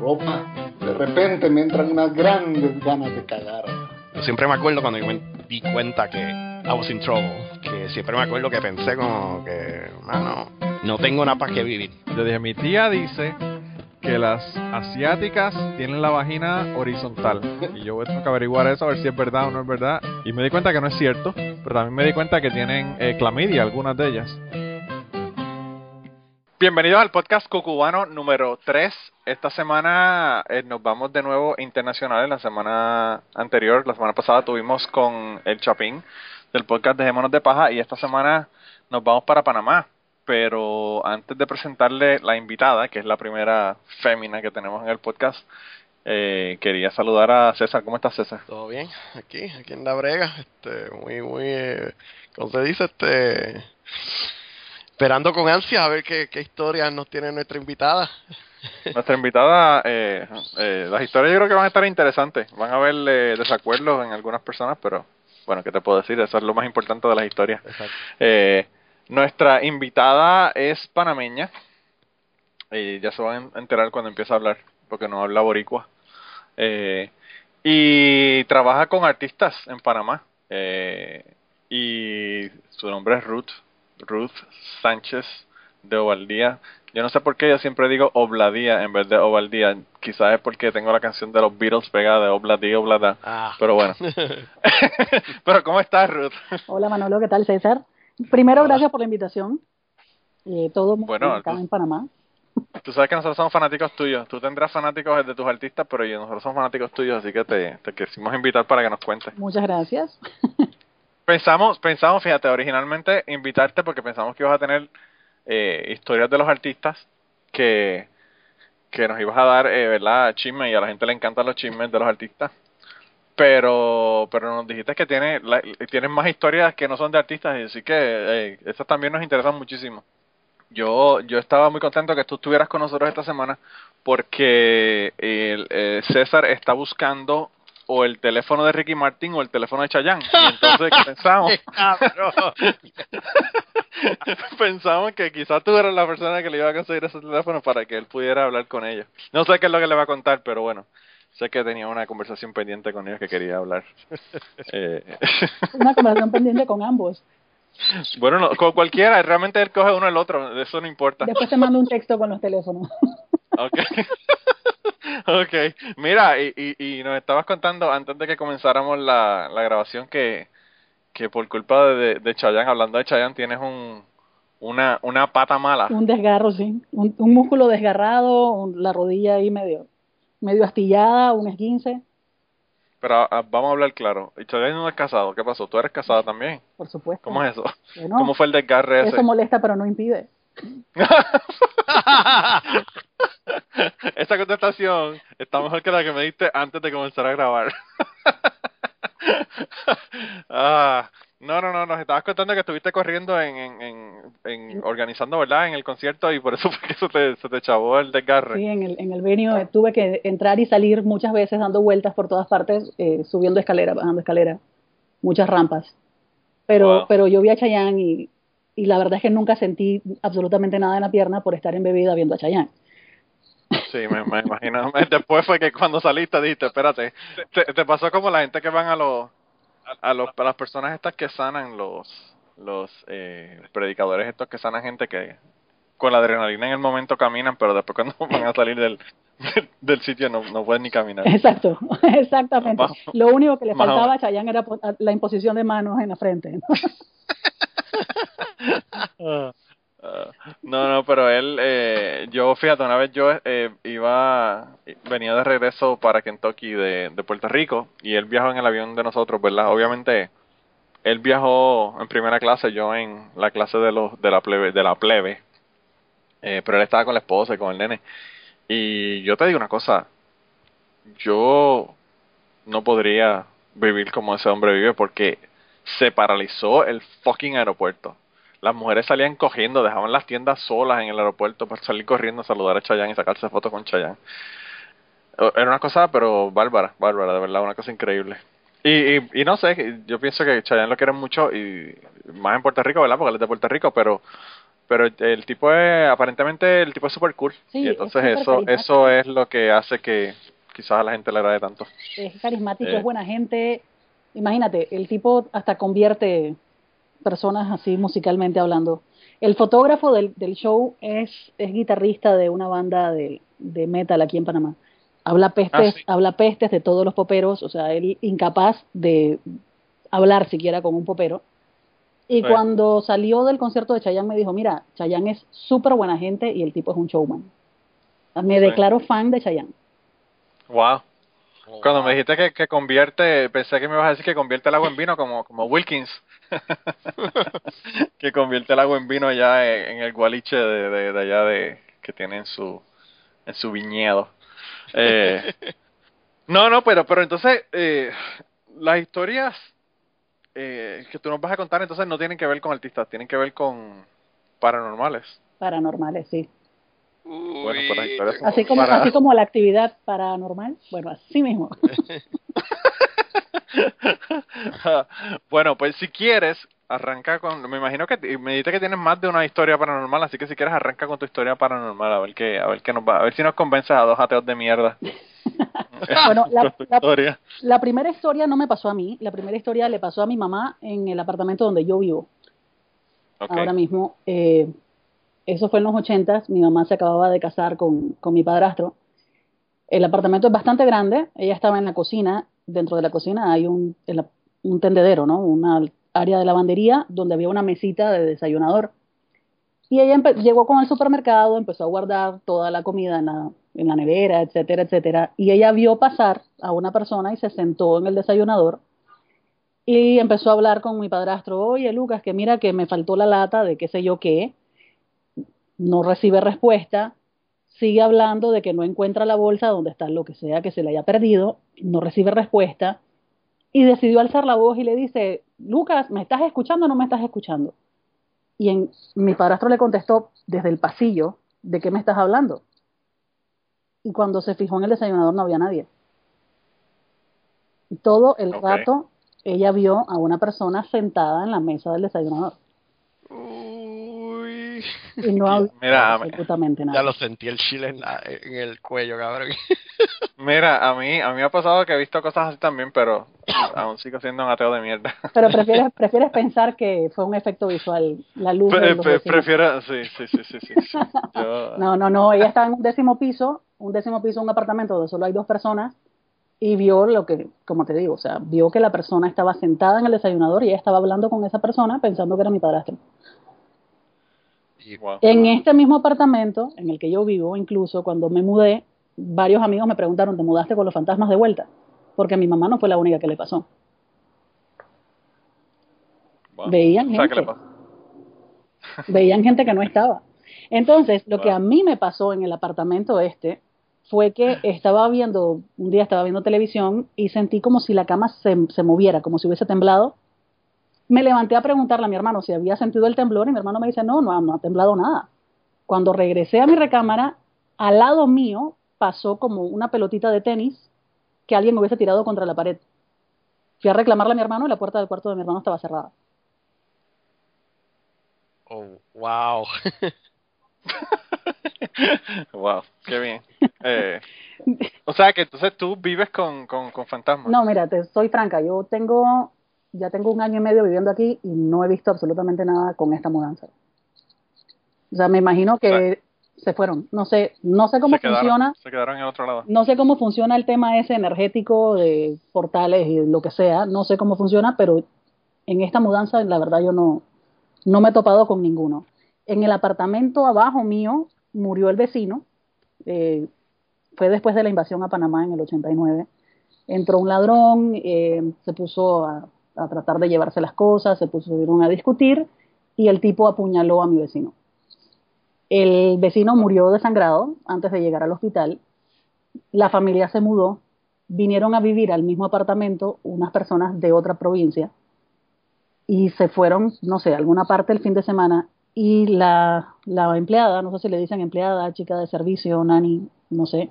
ropa. De repente me entran unas grandes ganas de cagar. Yo siempre me acuerdo cuando yo me di cuenta que I was in trouble, que siempre me acuerdo que pensé como que, mano, no tengo nada para qué vivir. Yo dije, mi tía dice que las asiáticas tienen la vagina horizontal. Y yo tengo que averiguar eso, a ver si es verdad o no es verdad. Y me di cuenta que no es cierto, pero también me di cuenta que tienen eh, clamidia, algunas de ellas. Bienvenidos al podcast cucubano número 3. Esta semana eh, nos vamos de nuevo internacionales. La semana anterior, la semana pasada, tuvimos con el Chapín del podcast Dejémonos de Paja y esta semana nos vamos para Panamá. Pero antes de presentarle la invitada, que es la primera fémina que tenemos en el podcast, eh, quería saludar a César. ¿Cómo estás, César? ¿Todo bien? Aquí, aquí en la brega. Este, muy, muy, eh, ¿cómo se dice? Este esperando con ansia a ver qué, qué historias nos tiene nuestra invitada. Nuestra invitada, eh, eh, las historias yo creo que van a estar interesantes. Van a haber eh, desacuerdos en algunas personas, pero bueno, ¿qué te puedo decir? Eso es lo más importante de las historias. Eh, nuestra invitada es panameña. Y ya se van a enterar cuando empiece a hablar, porque no habla boricua. Eh, y trabaja con artistas en Panamá. Eh, y su nombre es Ruth. Ruth Sánchez de Ovaldía. Yo no sé por qué yo siempre digo Obladía en vez de Ovaldía. Quizás es porque tengo la canción de los Beatles pegada de Obladía, Oblada. Ah. Pero bueno. Pero ¿cómo estás, Ruth? Hola Manolo, ¿qué tal César? Primero, gracias por la invitación. Eh, todo muy Bueno, acá en Panamá. Tú sabes que nosotros somos fanáticos tuyos. Tú tendrás fanáticos de tus artistas, pero yo, nosotros somos fanáticos tuyos, así que te, te quisimos invitar para que nos cuentes. Muchas gracias. Pensamos, pensamos, fíjate, originalmente invitarte porque pensamos que ibas a tener eh, historias de los artistas que, que nos ibas a dar, eh, ¿verdad? Chismes y a la gente le encantan los chismes de los artistas. Pero, pero nos dijiste que tiene, tienes más historias que no son de artistas, y así que eh, esas también nos interesan muchísimo. Yo, yo estaba muy contento que tú estuvieras con nosotros esta semana porque el, eh, César está buscando o el teléfono de Ricky Martin o el teléfono de Chayanne. Y entonces pensamos, pensamos que quizás tú eras la persona que le iba a conseguir ese teléfono para que él pudiera hablar con ellos. No sé qué es lo que le va a contar, pero bueno, sé que tenía una conversación pendiente con ellos que quería hablar. Eh, Una conversación pendiente con ambos. bueno, no, con cualquiera, realmente él coge uno el otro, eso no importa. Después te mando un texto con los teléfonos. Okay. Okay. Mira, y, y, y nos estabas contando antes de que comenzáramos la, la grabación que, que por culpa de, de Chayanne, hablando de Chayanne, tienes un, una, una pata mala. Un desgarro, sí. Un, un músculo desgarrado, un- la rodilla ahí medio, medio astillada, un esguince, Pero ah, vamos a hablar claro. Y no es casado. ¿Qué pasó? ¿Tú eres casada también? por supuesto. ¿Cómo es eso? Bueno, ¿Cómo fue el desgarre ese? eso molesta, pero no impide. Esa contestación está mejor que la que me diste antes de comenzar a grabar. ah, no, no, no, nos estabas contando que estuviste corriendo en, en, en, en organizando, ¿verdad? En el concierto y por eso fue que se te, se te chavó el desgarre. Sí, en el, en el venio eh, tuve que entrar y salir muchas veces dando vueltas por todas partes, eh, subiendo escalera, bajando escalera, muchas rampas. Pero, Wow. pero yo vi a Chayanne y, y la verdad es que nunca sentí absolutamente nada en la pierna por estar embebida viendo a Chayanne. Sí, me, me imagino. Después fue que cuando saliste dijiste, espérate, te, te pasó como la gente que van a los, a los, a las personas estas que sanan los, los eh, predicadores estos que sanan gente que con la adrenalina en el momento caminan, pero después cuando van a salir del, del, del sitio no, no pueden ni caminar. Exacto, exactamente. Lo único que le faltaba a. Chayanne era la imposición de manos en la frente. ¿no? No, no, pero él, eh, yo, fíjate, una vez yo eh, iba, venía de regreso para Kentucky de, de Puerto Rico y él viajó en el avión de nosotros, ¿verdad? Obviamente, él viajó en primera clase, yo en la clase de los de la plebe, de la plebe, eh, pero él estaba con la esposa y con el nene. Y yo te digo una cosa, yo no podría vivir como ese hombre vive porque se paralizó el fucking aeropuerto. Las mujeres salían cogiendo, dejaban las tiendas solas en el aeropuerto para salir corriendo a saludar a Chayanne y sacarse fotos con Chayanne. Eh, Era una cosa, pero bárbara, bárbara, de verdad, una cosa increíble. Y, y, y no sé, yo pienso que Chayanne lo quieren mucho y más en Puerto Rico, ¿verdad? Porque él es de Puerto Rico, pero pero el tipo es, aparentemente el tipo es súper cool. Sí, y es entonces eso eso es lo que hace que quizás a la gente le agrade tanto. Es carismático, Eh. es buena gente. Imagínate, el tipo hasta convierte personas así musicalmente hablando. El fotógrafo del, del show es, es guitarrista de una banda de, de metal aquí en Panamá. Habla pestes, Ah, sí. habla pestes de todos los poperos, o sea, él incapaz de hablar siquiera con un popero. Y Sí. cuando salió del concierto de Chayanne me dijo, mira, Chayanne es súper buena gente y el tipo es un showman. Me Sí. declaro fan de Chayanne. Wow. Cuando me dijiste que, que convierte, pensé que me ibas a decir que convierte el agua en vino como, como Wilkins. que convierte el agua en vino ya en, en el gualiche de, de, de allá de que tiene en su en su viñedo. Eh, no, no, pero pero entonces eh, las historias eh, que tú nos vas a contar entonces no tienen que ver con artistas, tienen que ver con paranormales. Paranormales, sí. Bueno, pues las historias son Así como, para- así como la actividad paranormal, bueno, así mismo. bueno, pues si quieres, arranca con. Me imagino que me dijiste que tienes más de una historia paranormal, así que si quieres, arranca con tu historia paranormal, a ver qué, a ver qué nos va, a ver si nos convences a dos ateos de mierda. Bueno, la- primera historia no me pasó a mí, la primera historia le pasó a mi mamá en el apartamento donde yo vivo ahora mismo. Eh, eso fue en los ochentas, mi mamá se acababa de casar con, con mi padrastro. El apartamento es bastante grande, ella estaba en la cocina, dentro de la cocina hay un, el- un tendedero, ¿no? Una área de lavandería donde había una mesita de desayunador. Y ella llegó con el supermercado, empezó a guardar toda la comida en la, en la nevera, etcétera, etcétera. Y ella vio pasar a una persona y se sentó en el desayunador y empezó a hablar con mi padrastro. Oye, Lucas, que mira que me faltó la lata de qué sé yo qué. No recibe respuesta. Sigue hablando de que no encuentra la bolsa donde está lo que sea que se le haya perdido. No recibe respuesta. Y decidió alzar la voz y le dice, Lucas, ¿me estás escuchando o no me estás escuchando? Y en, mi padrastro le contestó desde el pasillo, ¿de qué me estás hablando? Y cuando se fijó en el desayunador no había nadie. Y todo el rato ella vio a una persona sentada en la mesa del desayunador. Uy. Y no había Mira, absolutamente Ya nada. lo sentí el chile en, la- en el cuello, cabrón. Mira, a mí, a mí me ha pasado que he visto cosas así también, pero aún sigo siendo un ateo de mierda. Pero prefieres, prefieres pensar que fue un efecto visual, la luz. Pre- pre- prefiero, sí, sí, sí, sí, sí. sí. Yo, No, no, no, ella estaba en un décimo piso, un décimo piso, un apartamento donde solo hay dos personas, y vio lo que, como te digo, o sea, vio que la persona estaba sentada en el desayunador y ella estaba hablando con esa persona pensando que era mi padrastro. Wow. En este mismo apartamento en el que yo vivo, incluso cuando me mudé, varios amigos me preguntaron, ¿te mudaste con los fantasmas de vuelta? Porque a mi mamá no fue la única que le pasó. wow. veían sea, ¿qué le gente. pasó? veían gente que no estaba. Entonces, lo que a mí me pasó en el apartamento este fue que estaba viendo, un día estaba viendo televisión y sentí como si la cama se, se moviera, como si hubiese temblado. Me levanté a preguntarle a mi hermano si había sentido el temblor y mi hermano me dice, no, no, no ha temblado nada. Cuando regresé a mi recámara, al lado mío pasó como una pelotita de tenis que alguien hubiese tirado contra la pared. Fui a reclamarle a mi hermano y la puerta del cuarto de mi hermano estaba cerrada. Oh, wow. wow, qué bien. Eh, o sea, que entonces tú vives con, con, con fantasmas. No, mira, te soy franca, yo tengo, ya tengo un año y medio viviendo aquí y no he visto absolutamente nada con esta mudanza. O sea, me imagino que se fueron. No sé, no sé cómo se quedaron, funciona, Se quedaron en otro lado. no sé cómo funciona el tema ese energético de portales y lo que sea, no sé cómo funciona, pero en esta mudanza la verdad yo no, no me he topado con ninguno. En el apartamento abajo mío murió el vecino, eh, fue después de la invasión a Panamá en el 89. Entró un ladrón, eh, se puso a, a tratar de llevarse las cosas, se pusieron a discutir y el tipo apuñaló a mi vecino. El vecino murió desangrado antes de llegar al hospital. La familia se mudó, vinieron a vivir al mismo apartamento unas personas de otra provincia y se fueron, no sé, alguna parte el fin de semana y la, la empleada, no sé si le dicen empleada, chica de servicio, nani, no sé,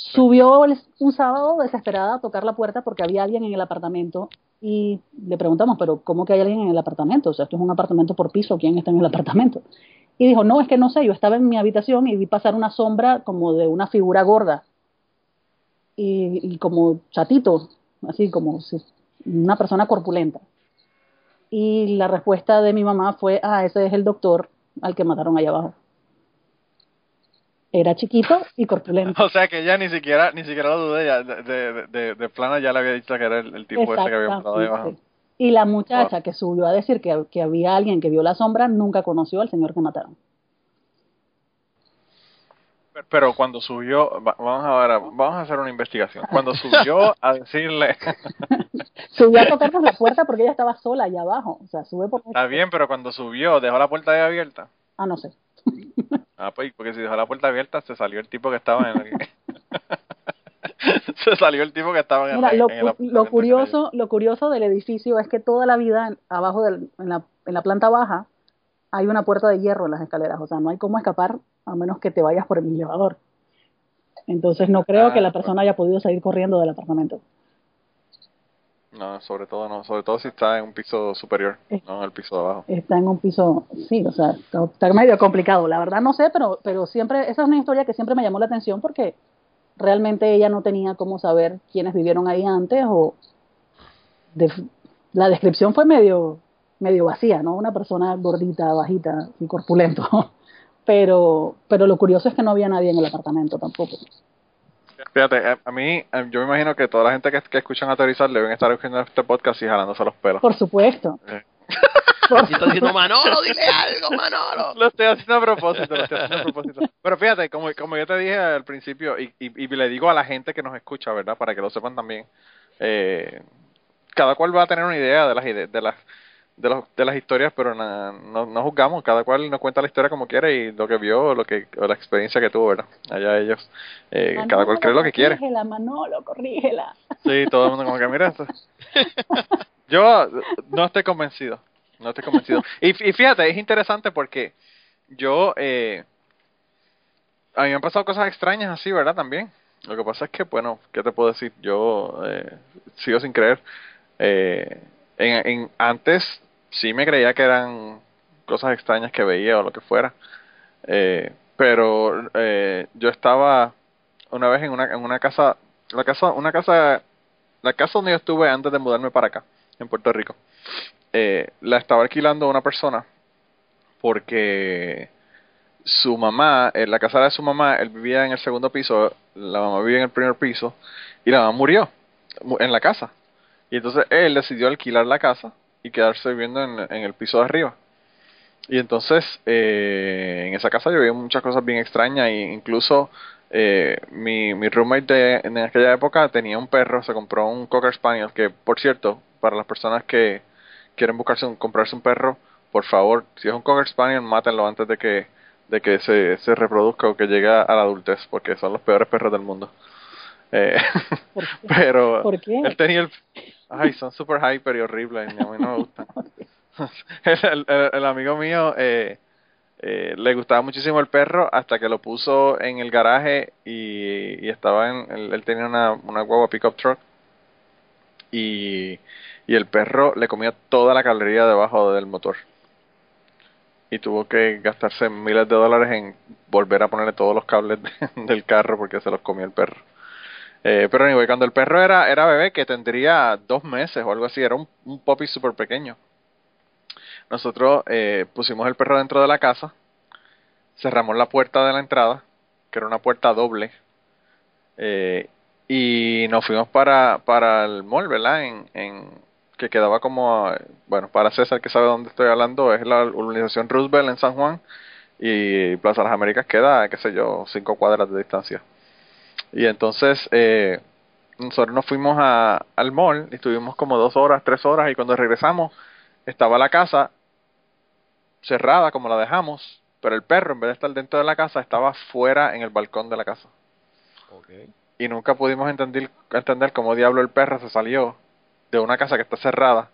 Subió un sábado desesperada a tocar la puerta porque había alguien en el apartamento y le preguntamos, pero ¿cómo que hay alguien en el apartamento? O sea, esto es un apartamento por piso, ¿quién está en el apartamento? Y dijo, no, es que no sé, yo estaba en mi habitación y vi pasar una sombra como de una figura gorda y, como chatito, así como una persona corpulenta. Y la respuesta de mi mamá fue, ah, ese es el doctor al que mataron allá abajo. Era chiquito y corpulento. O sea que ella ni siquiera, ni siquiera lo dudé, ya, de, de, de, de plano ya le había dicho que era el, el tipo ese que había abajo. Exactamente. Y la muchacha que subió a decir que, que había alguien que vio la sombra nunca conoció al señor que mataron. Pero cuando subió, va- vamos a ver, vamos a hacer una investigación. Cuando subió a decirle, Subió a tocarnos la puerta porque ella estaba sola allá abajo. O sea, sube por... está bien, pero cuando subió, dejó la puerta ahí abierta. Ah, no sé. Ah, pues, porque si dejó la puerta abierta, se salió el tipo que estaba en el... se salió el tipo que estaba en Mira, el, lo, en el lo curioso, lo curioso del edificio es que toda la vida en- abajo del, en, la, en la planta baja hay una puerta de hierro en las escaleras, o sea, no hay cómo escapar a menos que te vayas por el elevador. Entonces no creo Ah, que la persona haya podido salir corriendo del apartamento. No, sobre todo no, sobre todo si está en un piso superior, Eh. no en el piso de abajo. Está en un piso, sí, o sea, está, está medio complicado. La verdad no sé, pero, pero siempre, esa es una historia que siempre me llamó la atención porque realmente ella no tenía cómo saber quiénes vivieron ahí antes o de- la descripción fue medio, medio vacía, ¿no? Una persona gordita, bajita y corpulento. Pero, pero lo curioso es que no había nadie en el apartamento tampoco. Fíjate, a, a mí, eh, yo me imagino que toda la gente que, que escuchan aterrizar deben estar escuchando este podcast y jalándose los pelos. Por supuesto. Eh. Por Y está diciendo, Manolo, dile algo, Manolo. Lo estoy haciendo a propósito, lo estoy haciendo a propósito. Pero fíjate, como, como yo te dije al principio, y, y, y le digo a la gente que nos escucha, ¿verdad? Para que lo sepan también, eh, cada cual va a tener una idea de las de las de, los, de las historias, pero na- no, no juzgamos, cada cual nos cuenta la historia como quiere y lo que vio o lo que o la experiencia que tuvo, ¿verdad? Allá ellos, eh, cada cual cree lo que quiere. Corrígela, Manolo, corrígela. Sí, todo el mundo como que mira esto. Yo no estoy convencido, no estoy convencido. Y, y fíjate, es interesante porque yo, eh, a mí me han pasado cosas extrañas así, ¿verdad? También. Lo que pasa es que, bueno, ¿qué te puedo decir? Yo eh, sigo sin creer. Eh, en, en, antes sí me creía que eran cosas extrañas que veía o lo que fuera. Eh, pero eh, yo estaba una vez en una, en una casa, la casa, una casa, la casa donde yo estuve antes de mudarme para acá, en Puerto Rico, eh, la estaba alquilando una persona porque su mamá, en la casa de su mamá, él vivía en el segundo piso, la mamá vivía en el primer piso y la mamá murió mu- en la casa. Y entonces él decidió alquilar la casa y quedarse viviendo en, el piso de arriba. Y entonces eh, en esa casa yo vi muchas cosas bien extrañas e incluso eh, mi, mi roommate de, en aquella época tenía un perro, se compró un Cocker Spaniel, que por cierto, para las personas que quieren buscarse un, comprarse un perro, por favor, si es un Cocker Spaniel, mátenlo antes de que, de que se, se reproduzca o que llegue a la adultez, porque son los peores perros del mundo. Eh, ¿Por qué? pero ¿Por qué? él tenía el... Ay, son super hyper y horribles, y a mí no me gustan. el, el- el amigo mío eh, eh, le gustaba muchísimo el perro hasta que lo puso en el garaje y, y estaba en... Él, él tenía una, una guagua pickup truck y, y el perro le comía toda la caloría debajo del motor. Y tuvo que gastarse miles de dólares en volver a ponerle todos los cables de- del carro porque se los comía el perro. Eh, pero anyway, cuando el perro era, era bebé, que tendría dos meses o algo así, era un, puppy súper pequeño. Nosotros eh, pusimos el perro dentro de la casa, cerramos la puerta de la entrada, que era una puerta doble, eh, y nos fuimos para, para el mall, ¿verdad? En, en, que quedaba como, bueno, para César que sabe dónde estoy hablando, es la urbanización Roosevelt en San Juan, y Plaza Las Américas queda, qué sé yo, cinco cuadras de distancia. Y entonces eh, nosotros nos fuimos a, al mall y estuvimos como dos horas, tres horas y cuando regresamos estaba la casa cerrada como la dejamos, pero el perro en vez de estar dentro de la casa estaba fuera en el balcón de la casa. Y nunca pudimos entender, entender cómo diablo el perro se salió de una casa que está cerrada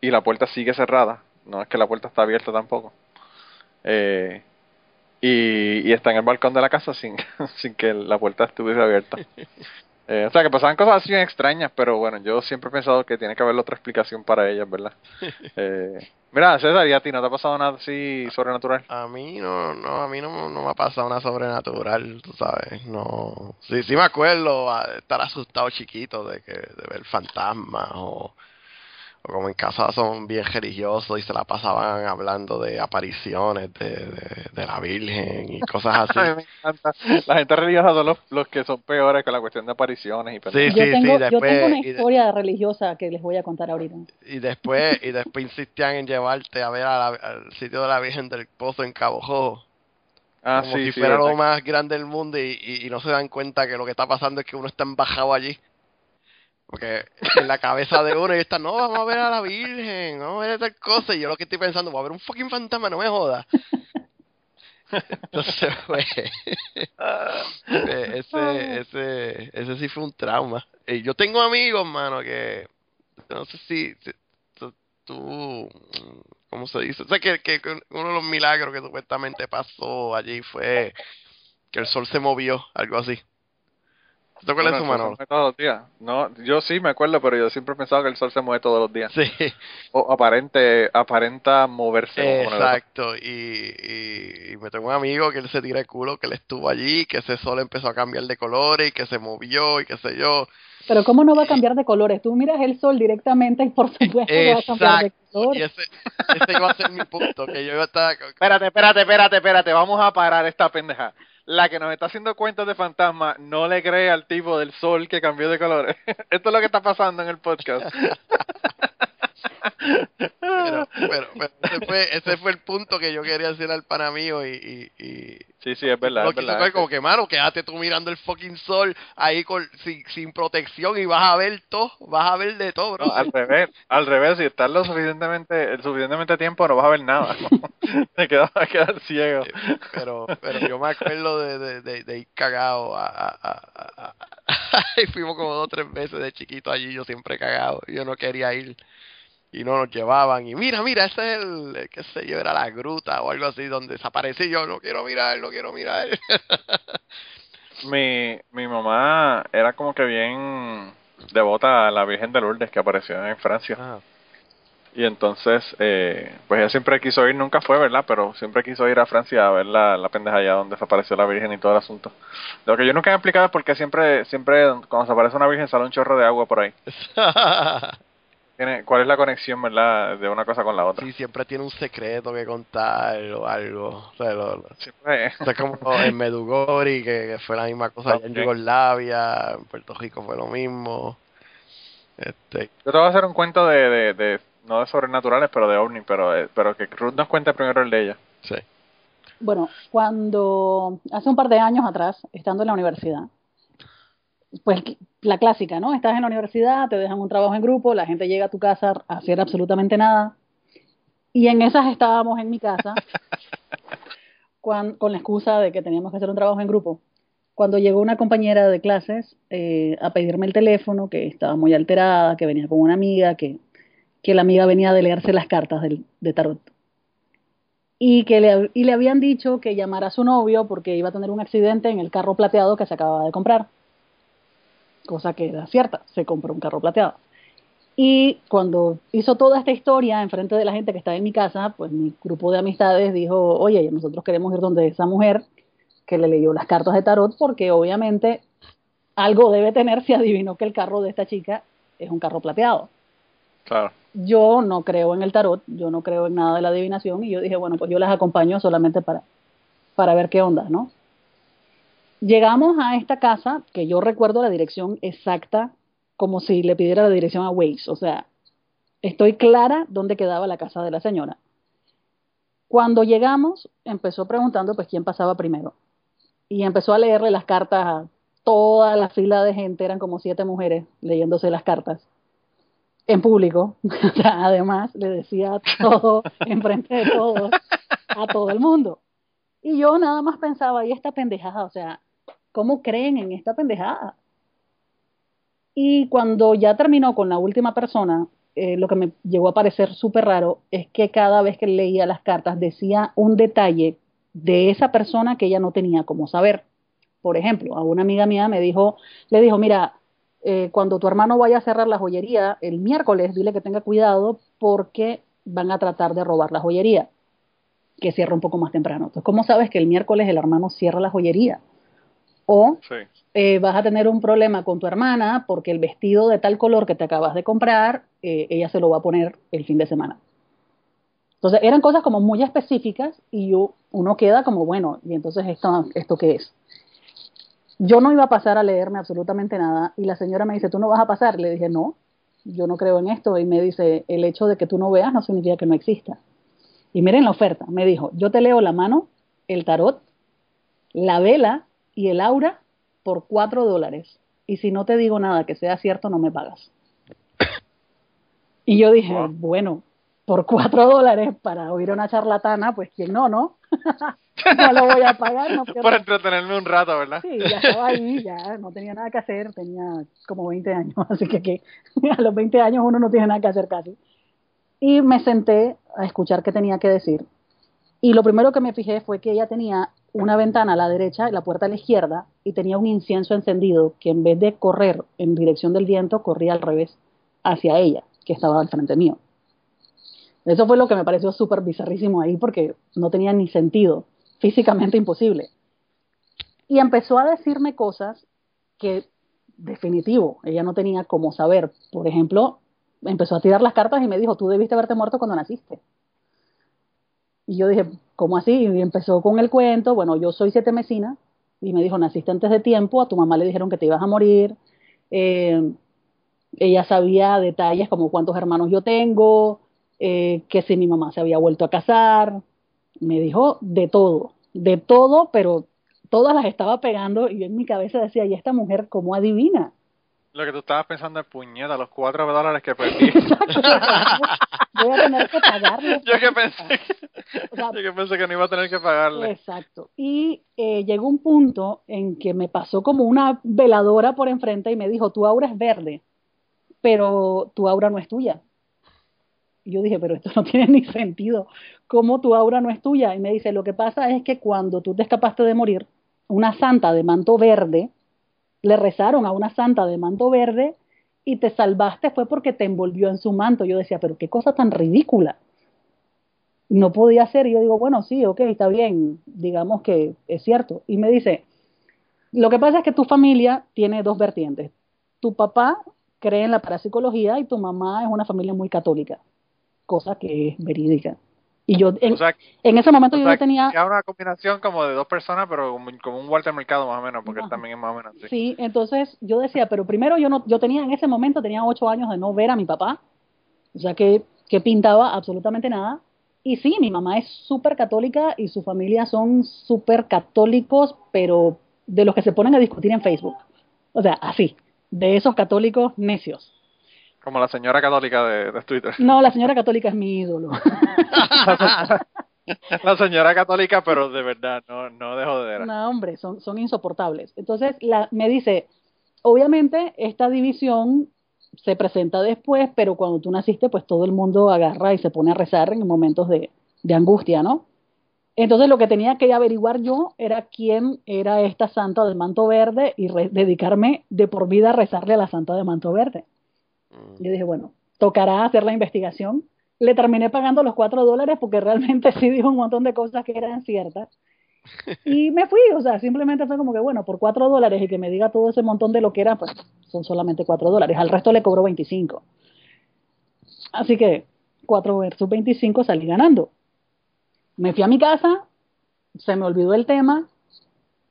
y la puerta sigue cerrada. No es que la puerta está abierta tampoco. Eh, y, y está en el balcón de la casa sin, sin que la puerta estuviese abierta. Eh, o sea, que pasaban cosas así extrañas, pero bueno, yo siempre he pensado que tiene que haber otra explicación para ellas, ¿verdad? Eh, mira, César, ¿y a ti no te ha pasado nada así sobrenatural? A mí no, no, a mí no, no me ha pasado nada sobrenatural, tú sabes, no. Sí, sí me acuerdo a estar asustado chiquito de que de ver fantasmas o o como en casa son bien religiosos y se la pasaban hablando de apariciones de, de, la Virgen y cosas así. me encanta. La gente religiosa son los, los, que son peores con la cuestión de apariciones y sí, yo, tengo, yo tengo una historia religiosa que les voy a contar ahorita. Y después y después insistían en llevarte a ver al sitio de la Virgen del Pozo en Cabo Jojo. Ah, como sí, si sí, fuera lo más grande del mundo y, y, y no se dan cuenta que lo que está pasando es que uno está embajado allí. Porque en la cabeza de uno y está, no, vamos a ver a la Virgen, vamos a ver tal cosa. Y yo lo que estoy pensando, voy a ver un fucking fantasma, no me jodas. Entonces, pues, eh, ese, ese, ese sí fue un trauma. Y yo tengo amigos, mano, que no sé si, si tú, ¿cómo se dice? O sea, que, que uno de los milagros que supuestamente pasó allí fue que el sol se movió, algo así. ¿Te acuerdas de eso, Bueno, Manolo? se mueve todos los días. No, yo sí me acuerdo, pero yo siempre he pensado que el sol se mueve todos los días. Sí. O aparente, aparenta moverse. Exacto, y, y, y me tengo un amigo que él se tira el culo, que él estuvo allí, que ese sol empezó a cambiar de colores y que se movió y qué sé yo. Pero ¿cómo no va a cambiar de colores? Tú miras el sol directamente y por supuesto va a cambiar de Exacto, color. y ese, ese iba a ser mi punto, que yo iba a estar... Espérate, espérate, espérate, espérate. Vamos a parar esta pendeja. La que nos está haciendo cuentos de fantasma no le cree al tipo del sol que cambió de colores. Esto es lo que está pasando en el podcast. Pero, pero, pero ese, fue, ese fue el punto que yo quería decir al pana mío y... y, y Sí, sí, es verdad. lo Es verdad. ver como que, mano, quédate tú mirando el fucking sol ahí con, sin, sin protección y vas a ver todo, vas a ver de todo, bro. No, al revés, al revés, si estás lo suficientemente, el suficientemente tiempo no vas a ver nada. Te quedas a quedar ciego. pero pero yo me acuerdo de, de, de, de ir cagado a, a, a, a- a- y fuimos como dos o tres veces de chiquito allí yo siempre cagado yo no quería ir y no nos llevaban y mira mira ese es el qué sé yo era la gruta o algo así donde desaparecí yo no quiero mirar no quiero mirar Mi, mi mamá era como que bien devota a la Virgen de Lourdes que apareció en Francia. Ah, Y entonces, eh, pues ella siempre quiso ir, nunca fue, ¿verdad? Pero siempre quiso ir a Francia a ver la, la pendeja allá donde desapareció la Virgen y todo el asunto. Lo que yo nunca he explicado es por qué siempre, siempre cuando se aparece una Virgen sale un chorro de agua por ahí. Tiene, ¿Cuál es la conexión, verdad, de una cosa con la otra? sí siempre tiene un secreto que contar o algo o sea, lo- lo- Siempre, o sea, como en Medugori que, que fue la misma cosa allá en. Yugoslavia en Puerto Rico fue lo mismo este Yo te voy a hacer un cuento de, de, de no de sobrenaturales, pero de ovni, pero, eh, pero que Ruth nos cuente primero el de ella. sí Bueno, cuando hace un par de años atrás, estando en la universidad, pues la clásica, ¿no? Estás en la universidad, te dejan un trabajo en grupo, la gente llega a tu casa a hacer absolutamente nada. Y en esas estábamos en mi casa, con la excusa de que teníamos que hacer un trabajo en grupo. Cuando llegó una compañera de clases eh, a pedirme el teléfono, que estaba muy alterada, que venía con una amiga, que, que la amiga venía de leerse las cartas del, de tarot y que le, y le habían dicho que llamara a su novio porque iba a tener un accidente en el carro plateado que se acababa de comprar. Cosa que era cierta, se compró un carro plateado. Y cuando hizo toda esta historia en frente de la gente que estaba en mi casa, pues mi grupo de amistades dijo, oye, nosotros queremos ir donde esa mujer que le leyó las cartas de tarot porque obviamente algo debe tener si adivinó que el carro de esta chica es un carro plateado Claro. yo no creo en el tarot, yo no creo en nada de la adivinación y yo dije, bueno, pues yo las acompaño solamente para, para ver qué onda, ¿no? Llegamos a esta casa, que yo recuerdo la dirección exacta, como si le pidiera la dirección a Waze, o sea, estoy clara dónde quedaba la casa de la señora. Cuando llegamos, empezó preguntando pues quién pasaba primero y empezó a leerle las cartas a toda la fila de gente, eran como siete mujeres leyéndose las cartas en público, además le decía todo enfrente de todos, a todo el mundo. Y yo nada más pensaba, y esta pendejada, o sea, ¿cómo creen en esta pendejada? Y cuando ya terminó con la última persona, eh, lo que me llegó a parecer súper raro es que cada vez que leía las cartas decía un detalle de esa persona que ella no tenía como saber. Por ejemplo, a una amiga mía me dijo, le dijo, mira, eh, cuando tu hermano vaya a cerrar la joyería el miércoles, dile que tenga cuidado porque van a tratar de robar la joyería, que cierra un poco más temprano. Entonces, ¿cómo sabes que el miércoles el hermano cierra la joyería? O Sí. eh, vas a tener un problema con tu hermana porque el vestido de tal color que te acabas de comprar, eh, ella se lo va a poner el fin de semana. Entonces eran cosas como muy específicas y yo, uno queda como, bueno, y entonces esto, ¿esto qué es? Yo no iba a pasar a leerme absolutamente nada y la señora me dice, ¿tú no vas a pasar? Le dije, no, yo no creo en esto y me dice, el hecho de que tú no veas no significa que no exista. Y miren la oferta, me dijo, yo te leo la mano, el tarot, la vela y el aura por cuatro dólares. Y si no te digo nada que sea cierto, no me pagas. Y yo dije, Wow. bueno, por cuatro dólares para oír a una charlatana, pues quién no, ¿no? no lo voy a pagar, no pierdo- Por entretenerme un rato, ¿verdad? Sí, ya estaba ahí, ya no tenía nada que hacer, tenía como 20 años, así que, que a los 20 años uno no tiene nada que hacer casi. Y me senté a escuchar qué tenía que decir. Y lo primero que me fijé fue que ella tenía una ventana a la derecha y la puerta a la izquierda y tenía un incienso encendido que en vez de correr en dirección del viento, corría al revés hacia ella, que estaba al frente mío. Eso fue lo que me pareció súper bizarrísimo ahí porque no tenía ni sentido, físicamente imposible. Y empezó a decirme cosas que, definitivo, ella no tenía cómo saber. Por ejemplo, empezó a tirar las cartas y me dijo, tú debiste haberte muerto cuando naciste. Y yo dije, ¿cómo así? Y empezó con el cuento, bueno, yo soy siete mesina, y me dijo, naciste antes de tiempo, a tu mamá le dijeron que te ibas a morir, eh, ella sabía detalles como cuántos hermanos yo tengo, eh, que si mi mamá se había vuelto a casar, me dijo de todo, de todo, pero todas las estaba pegando y yo en mi cabeza decía, ¿y esta mujer cómo adivina? Lo que tú estabas pensando es puñeta, los cuatro dólares que perdí. Voy a tener que pagarle. yo que pensé que, O sea, yo que pensé que no iba a tener que pagarle. Exacto. Y eh, llegó un punto en que me pasó como una veladora por enfrente y me dijo, tu aura es verde, pero tu aura no es tuya. Y yo dije, pero esto no tiene ni sentido. ¿Cómo tu aura no es tuya? Y me dice, lo que pasa es que cuando tú te escapaste de morir, una santa de manto verde, le rezaron a una santa de manto verde y te salvaste fue porque te envolvió en su manto. Yo decía, pero qué cosa tan ridícula no podía ser. Y yo digo, bueno, sí, ok, está bien, digamos que es cierto. Y me dice, lo que pasa es que tu familia tiene dos vertientes. Tu papá cree en la parapsicología y tu mamá es una familia muy católica, cosa que es verídica. Y yo, en, O sea, en ese momento yo sea, no tenía... era una combinación como de dos personas, pero como, como un Walter Mercado más o menos, porque él también es más o menos así. Sí, entonces yo decía, pero primero yo no, yo tenía en ese momento tenía ocho años de no ver a mi papá, o sea que, que pintaba absolutamente nada. Y sí, mi mamá es súper católica y su familia son súper católicos, pero de los que se ponen a discutir en Facebook. O sea, así, de esos católicos necios. Como la señora católica de, de Twitter. No, la señora católica es mi ídolo. la señora católica, pero de verdad, no, no de jodera. No, hombre, son, son insoportables. Entonces, la, me dice, obviamente esta división se presenta después, pero cuando tú naciste, pues todo el mundo agarra y se pone a rezar en momentos de, de angustia, ¿no? Entonces lo que tenía que averiguar yo era quién era esta santa del manto verde y re- dedicarme de por vida a rezarle a la santa de manto verde. Mm. Yo dije, bueno, tocará hacer la investigación. Le terminé pagando los cuatro dólares porque realmente sí dijo un montón de cosas que eran ciertas. Y me fui, o sea, simplemente fue como que, bueno, por cuatro dólares y que me diga todo ese montón de lo que era, pues son solamente cuatro dólares. Al resto le cobró 25. Así que cuatro versus 25 salí ganando. Me fui a mi casa, se me olvidó el tema,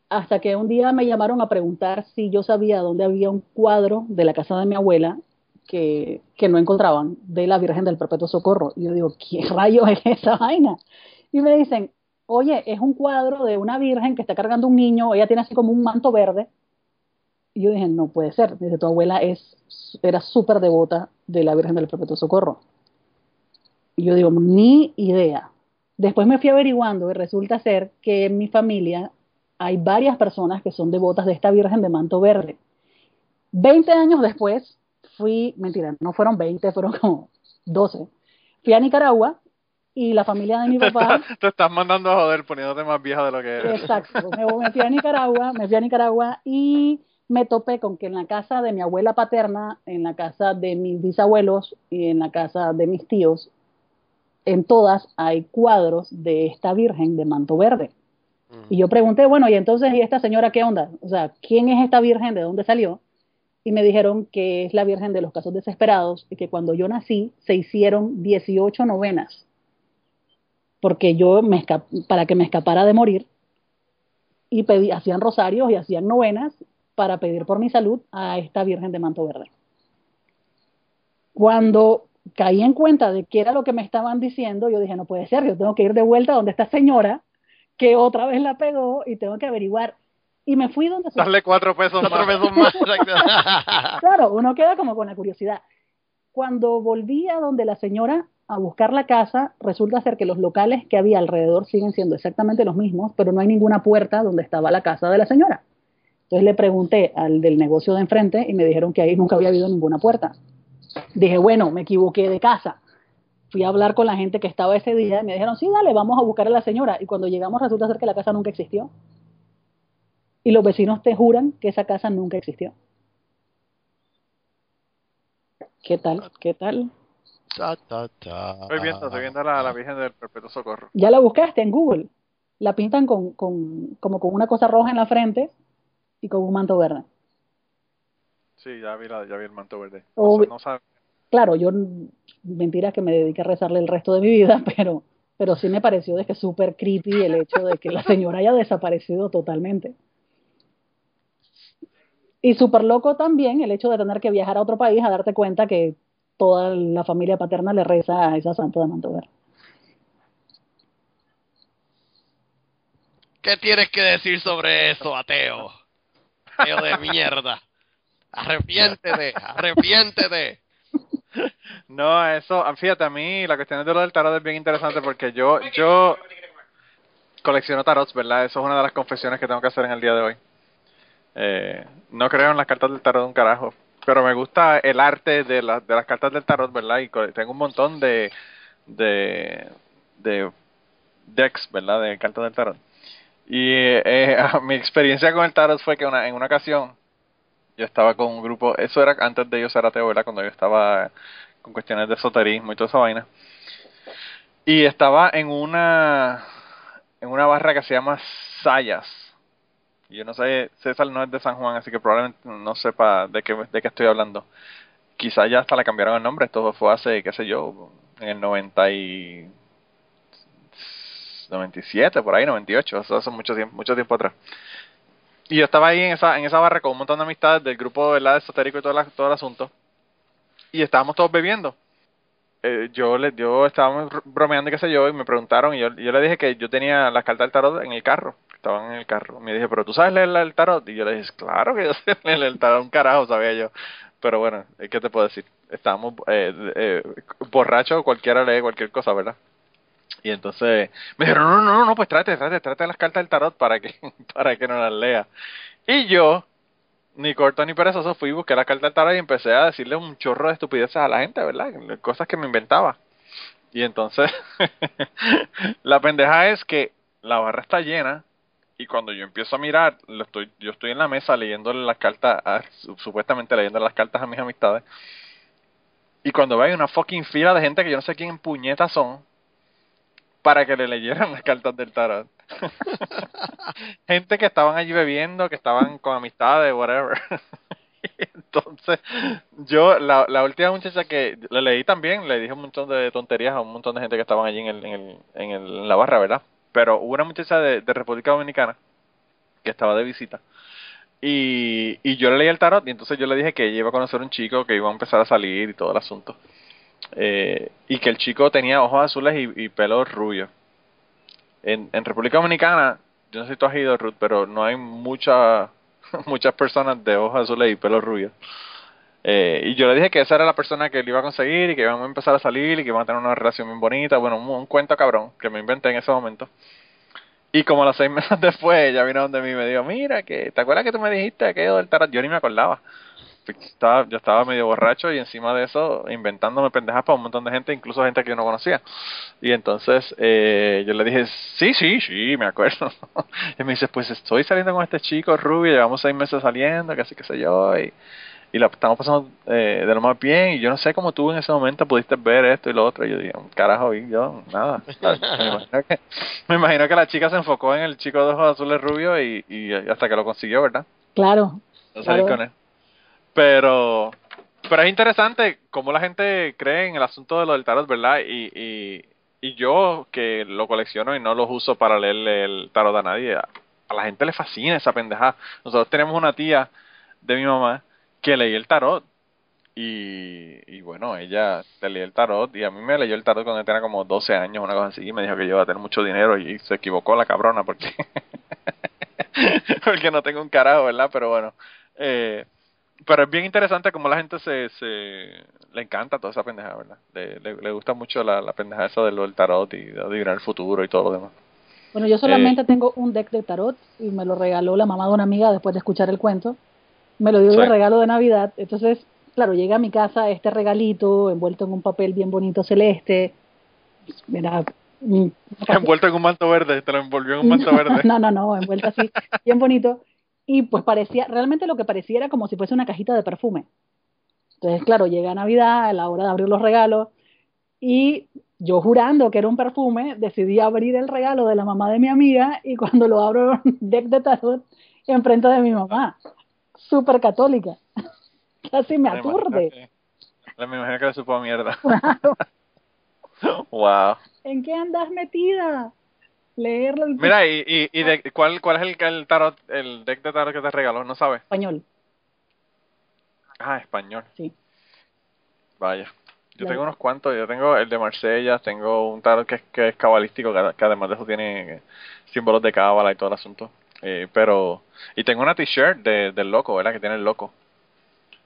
hasta que un día me llamaron a preguntar si yo sabía dónde había un cuadro de la casa de mi abuela que, no encontraban de la Virgen del Perpetuo Socorro. Y yo digo, ¿qué rayos es esa vaina? Y me dicen, oye, es un cuadro de una virgen que está cargando un niño, ella tiene así como un manto verde. Y yo dije, no puede ser. Dice, tu abuela es, era súper devota de la Virgen del Perpetuo Socorro. Y yo digo, ni idea. Después me fui averiguando y resulta ser que en mi familia hay varias personas que son devotas de esta Virgen de manto verde. Veinte años después fui, mentira, no fueron 20, fueron como 12. Fui a Nicaragua y la familia de mi papá. Te estás mandando a joder poniéndote más vieja de lo que eres. Exacto. Me, me fui a Nicaragua, me fui a Nicaragua y me topé con que en la casa de mi abuela paterna, en la casa de mis bisabuelos y en la casa de mis tíos, en todas hay cuadros de esta Virgen de manto verde. Y yo pregunté, bueno, y entonces, ¿y esta señora qué onda? O sea, ¿quién es esta Virgen? ¿De dónde salió? Y me dijeron que es la Virgen de los Casos Desesperados y que cuando yo nací se hicieron 18 novenas porque yo me para que me escapara de morir y pedí, hacían rosarios y hacían novenas para pedir por mi salud a esta Virgen de Manto Verde. Cuando caí en cuenta de qué era lo que me estaban diciendo, yo dije, no puede ser, yo tengo que ir de vuelta donde esta señora que otra vez la pegó y tengo que averiguar. Y me fui donde... Darle cuatro pesos Cuatro pesos más. claro, uno queda como con la curiosidad. Cuando volví a donde la señora a buscar la casa, resulta ser que los locales que había alrededor siguen siendo exactamente los mismos, pero no hay ninguna puerta donde estaba la casa de la señora. Entonces le pregunté al del negocio de enfrente y me dijeron que ahí nunca había habido ninguna puerta. Dije, bueno, me equivoqué de casa. Fui a hablar con la gente que estaba ese día y me dijeron, sí, dale, vamos a buscar a la señora. Y cuando llegamos resulta ser que la casa nunca existió. Y los vecinos te juran que esa casa nunca existió. ¿Qué tal? ¿Qué tal? Estoy viendo, estoy viendo la, la Virgen del Perpetuo Socorro. Ya la buscaste en Google. La pintan con, con, como con una cosa roja en la frente y con un manto verde. Sí, ya vi, la, ya vi el manto verde. O- No, sé- no sabe- Claro, yo mentira que me dediqué a rezarle el resto de mi vida, pero, pero sí me pareció de que súper creepy el hecho de que la señora haya desaparecido totalmente. Y súper loco también el hecho de tener que viajar a otro país a darte cuenta que toda la familia paterna le reza a esa santa de manto verde. ¿Qué tienes que decir sobre eso, ateo? Ateo de mierda. Arrepiéntete, arrepiéntete. No, eso, ah, fíjate, a mí la cuestión de lo del tarot es bien interesante porque yo, yo colecciono tarots, ¿verdad? Eso es una de las confesiones que tengo que hacer en el día de hoy. Eh, no creo en las cartas del tarot un carajo, pero me gusta el arte de, la- de las cartas del tarot, ¿verdad? Y tengo un montón de, de, de decks, ¿verdad? De cartas del tarot. Y eh, mi experiencia con el tarot fue que en una ocasión yo estaba con un grupo, eso era antes de yo ser ateo, ¿verdad? Cuando yo estaba con cuestiones de esoterismo y toda esa vaina. Y estaba en una en una barra que se llama Sayas. Yo no sé, César no es de San Juan, así que probablemente no sepa de qué, de qué estoy hablando. Quizá ya hasta le cambiaron el nombre, esto fue hace, qué sé yo, en el 90 y 97, por ahí, 98, eso hace mucho tiempo, mucho tiempo atrás. Y yo estaba ahí en esa, en esa barra con un montón de amistades del grupo ¿verdad? esotérico y todo, la- todo el asunto. Y estábamos todos bebiendo. Eh, yo le, yo estábamos br- bromeando qué sé yo, y me preguntaron, y yo, yo le dije que yo tenía las cartas del tarot en el carro, estaban en el carro. Me dije, pero tú sabes leer el tarot? Y yo le dije, claro que yo sé leer el tarot, un carajo sabía yo. Pero bueno, eh, ¿qué te puedo decir? Estábamos eh, eh, borrachos, cualquiera lee cualquier cosa, ¿verdad? Y entonces me dijeron, no, no, no, no, pues trate, trate, trate las cartas del tarot para que, para que no las lea. Y yo, ni corto ni perezoso, fui, busqué la carta del tarot y empecé a decirle un chorro de estupideces a la gente, ¿verdad? Cosas que me inventaba. Y entonces, la pendeja es que la barra está llena y cuando yo empiezo a mirar, estoy, yo estoy en la mesa leyéndole las cartas, supuestamente leyendo las cartas a mis amistades. Y cuando veo hay una fucking fila de gente que yo no sé quién puñetas son, para que le leyeran las cartas del tarot. Gente que estaban allí bebiendo, que estaban con amistades, whatever. Entonces, yo, la, la última muchacha que le leí también, le dije un montón de tonterías a un montón de gente que estaban allí en, el, en, el, en, el- en la barra, ¿verdad? Pero hubo una muchacha de, República Dominicana que estaba de visita. Y, yo le leí el tarot y entonces yo le dije que ella iba a conocer un chico que iba a empezar a salir y todo el asunto. Eh, y que el chico tenía ojos azules y, y pelo rubio. En, República Dominicana, yo no sé si tú has ido, Ruth, pero no hay mucha, muchas personas de ojos azules y pelo rubio. Eh, y yo le dije que esa era la persona que le iba a conseguir y que iban a empezar a salir y que iban a tener una relación bien bonita. Bueno, un, cuento cabrón que me inventé en ese momento. Y como a los seis meses después, ella vino donde mí y me dijo, mira, que ¿te acuerdas que tú me dijiste aquello del tarot? Yo ni me acordaba. estaba, yo estaba medio borracho y encima de eso inventándome pendejas para un montón de gente, incluso gente que yo no conocía. Y entonces eh, yo le dije, sí, sí, sí, me acuerdo. y me dice, pues estoy saliendo con este chico rubio, llevamos seis meses saliendo, que así que sé yo, y, y la estamos pasando eh, de lo más bien. Y yo no sé cómo tú en ese momento pudiste ver esto y lo otro. Y yo dije, carajo, y yo, nada. me, imagino que, me imagino que la chica se enfocó en el chico de ojos azules rubio y, y hasta que lo consiguió, ¿verdad? Claro. No con él. Pero, pero es interesante cómo la gente cree en el asunto de lo del tarot, ¿verdad? Y, y, y yo que lo colecciono y no los uso para leerle el tarot a nadie, a, la gente le fascina esa pendejada. Nosotros tenemos una tía de mi mamá que leía el tarot y, y bueno, ella le leyó el tarot y a mí me leyó el tarot cuando tenía como 12 años, una cosa así, y me dijo que yo iba a tener mucho dinero y se equivocó la cabrona porque, porque no tengo un carajo, ¿verdad? Pero bueno, eh, pero es bien interesante como la gente se, se le encanta toda esa pendeja, ¿verdad? Le, le, gusta mucho la, la pendeja esa de lo del tarot y de adivinar el futuro y todo lo demás. Bueno, yo solamente eh, tengo un deck de tarot y me lo regaló la mamá de una amiga después de escuchar el cuento. Me lo dio de regalo de Navidad. Entonces, claro, llega a mi casa este regalito envuelto en un papel bien bonito celeste. Mira, envuelto en un manto verde, te lo envolvió en un manto verde. no, no, no, envuelto así, bien bonito y pues parecía, realmente lo que parecía era como si fuese una cajita de perfume. Entonces, claro, llega Navidad, a la hora de abrir los regalos, y yo jurando que era un perfume, decidí abrir el regalo de la mamá de mi amiga, y cuando lo abro, deck de tarot enfrente de mi mamá, súper católica. Casi me aturde. Me imagino que le supo mierda. wow. ¿En qué andas metida? leerlo. Mira, ¿y, y, y de, cuál, cuál es el, el tarot, el deck de tarot que te regaló? ¿No sabes? Español. Ah, español. Sí. Vaya. Yo tengo unos cuantos, yo tengo el de Marsella, tengo un tarot que es, que es cabalístico, que, además de eso tiene símbolos de cábala y todo el asunto. Eh, pero, y tengo una t-shirt de, del loco, ¿verdad? Que tiene el loco.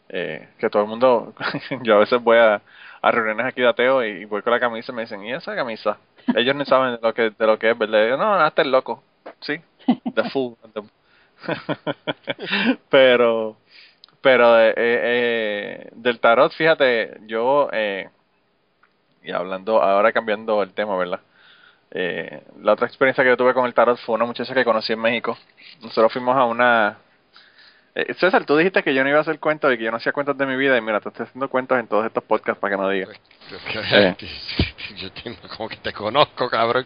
Eh, que todo el mundo, yo a veces voy a, a reuniones aquí de ateo y voy con la camisa y me dicen, ¿y esa camisa? Ellos no saben de lo que, de lo que es, ¿verdad? Yo, no, no, este es loco. Sí, the fool. pero, pero eh, eh, del tarot, fíjate, yo, eh, y hablando, ahora cambiando el tema, ¿verdad? Eh, la otra experiencia que yo tuve con el tarot fue una muchacha que conocí en México. Nosotros fuimos a una eh, César, tú dijiste que yo no iba a hacer cuentos y que yo no hacía cuentos de mi vida y mira, te estoy haciendo cuentos en todos estos podcasts para que no digas. Eh. Yo tengo como que te conozco, cabrón.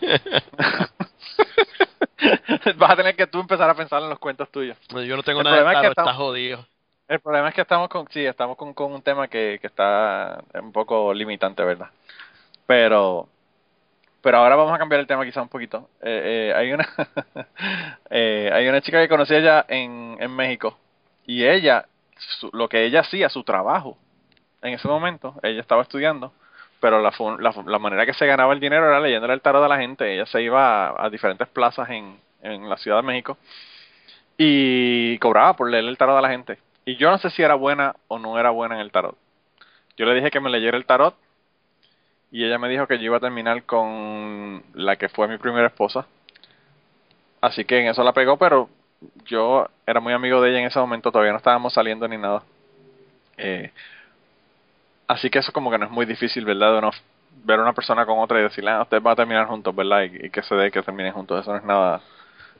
Vas a tener que tú empezar a pensar en los cuentos tuyos. yo no tengo nada de que está jodido. El problema es que estamos con, sí, estamos con, con un tema que, que está un poco limitante, ¿verdad? Pero, pero ahora vamos a cambiar el tema quizá un poquito. Eh, eh, hay una eh, hay una chica que conocí allá en, en México y ella, lo que ella hacía, su trabajo, en ese momento, ella estaba estudiando, pero la, la, la manera que se ganaba el dinero era leyéndole el tarot a la gente. Ella se iba a, a diferentes plazas en, en la Ciudad de México y cobraba por leer el tarot a la gente. Y yo no sé si era buena o no era buena en el tarot. Yo le dije que me leyera el tarot y ella me dijo que yo iba a terminar con la que fue mi primera esposa. Así que en eso la pegó, pero yo era muy amigo de ella en ese momento, todavía no estábamos saliendo ni nada. Eh, así que eso como que no es muy difícil, ¿verdad? De ver a una persona con otra y decirle, ah, ustedes van a terminar juntos, ¿verdad? Y, que se dé que terminen juntos, eso no es nada.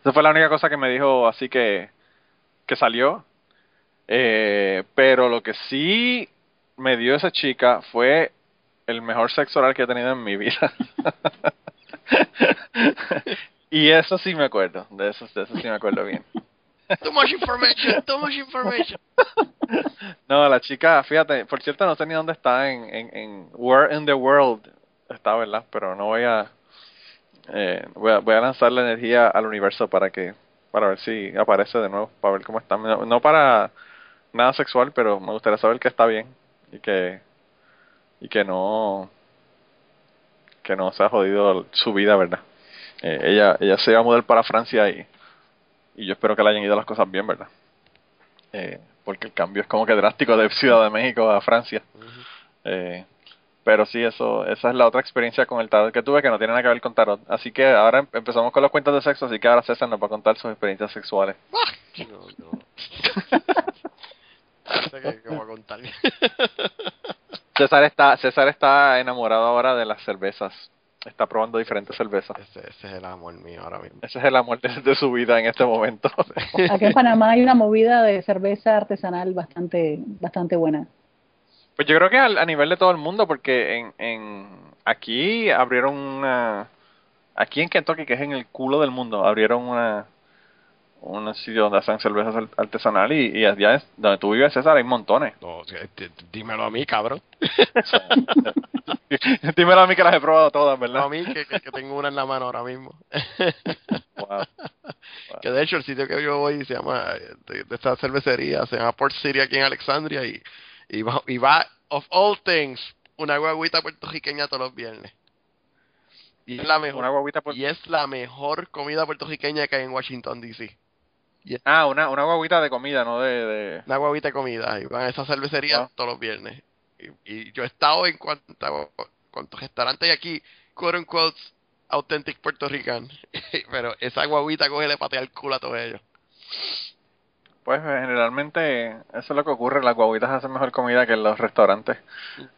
Esa fue la única cosa que me dijo así que, que salió. Eh, pero lo que sí me dio esa chica fue el mejor sexo oral que he tenido en mi vida. y eso sí me acuerdo, de eso, de eso sí me acuerdo bien. Too much information, too much information. no, la chica, fíjate, por cierto no sé ni dónde está en, en, en Where in the World está, ¿verdad? Pero no voy a, eh, voy a, voy a lanzar la energía al universo para que, para ver si aparece de nuevo, para ver cómo está. no para nada sexual, pero me gustaría saber que está bien y que y que no que no se ha jodido su vida, ¿verdad? Eh, ella ella se iba a mudar para Francia y, y yo espero que le hayan ido las cosas bien, ¿verdad? Eh, porque el cambio es como que drástico de Ciudad de México a Francia. eh, pero sí, eso esa es la otra experiencia con el tarot que tuve que no tiene nada que ver con tarot. Así que ahora em, empezamos con los cuentos de sexo, así que ahora César nos va a contar sus experiencias sexuales. que, que voy a contar. César está, César está enamorado ahora de las cervezas. Está probando diferentes cervezas. Ese, ese es el amor mío ahora mismo. Ese es el amor de, de su vida en este momento. Aquí en Panamá hay una movida de cerveza artesanal bastante, bastante buena. Pues yo creo que al- a, nivel de todo el mundo, porque en, en aquí abrieron una, aquí en Kentucky, que es en el culo del mundo, abrieron una un sitio donde hacen cervezas al- artesanal y, y allá es- donde tú vives, César, hay montones. No, d- dímelo a mí, cabrón. Dímelo a mí que las he probado todas, No ¿verdad? a mí, que, que, que tengo una en la mano ahora mismo. Wow. que de hecho el sitio que yo voy se llama, de, de esta cervecería, se llama Port City aquí en Alexandria y, y, va, y va, of all things, una guaguita puertorriqueña todos los viernes. Y es la mejor, y es la mejor comida puertorriqueña que hay en Washington DC. Ah, una, una guaguita de comida, no de... de... Una guaguita de comida y van a esa cervecería Wow. todos los viernes. Y, y yo he estado en cuantos cuantos restaurantes hay aquí, quote unquote, authentic Puerto Rican. Pero esa guaguita coge le patea el culo a todos ellos. Pues generalmente eso es lo que ocurre, las guaguitas hacen mejor comida que los restaurantes.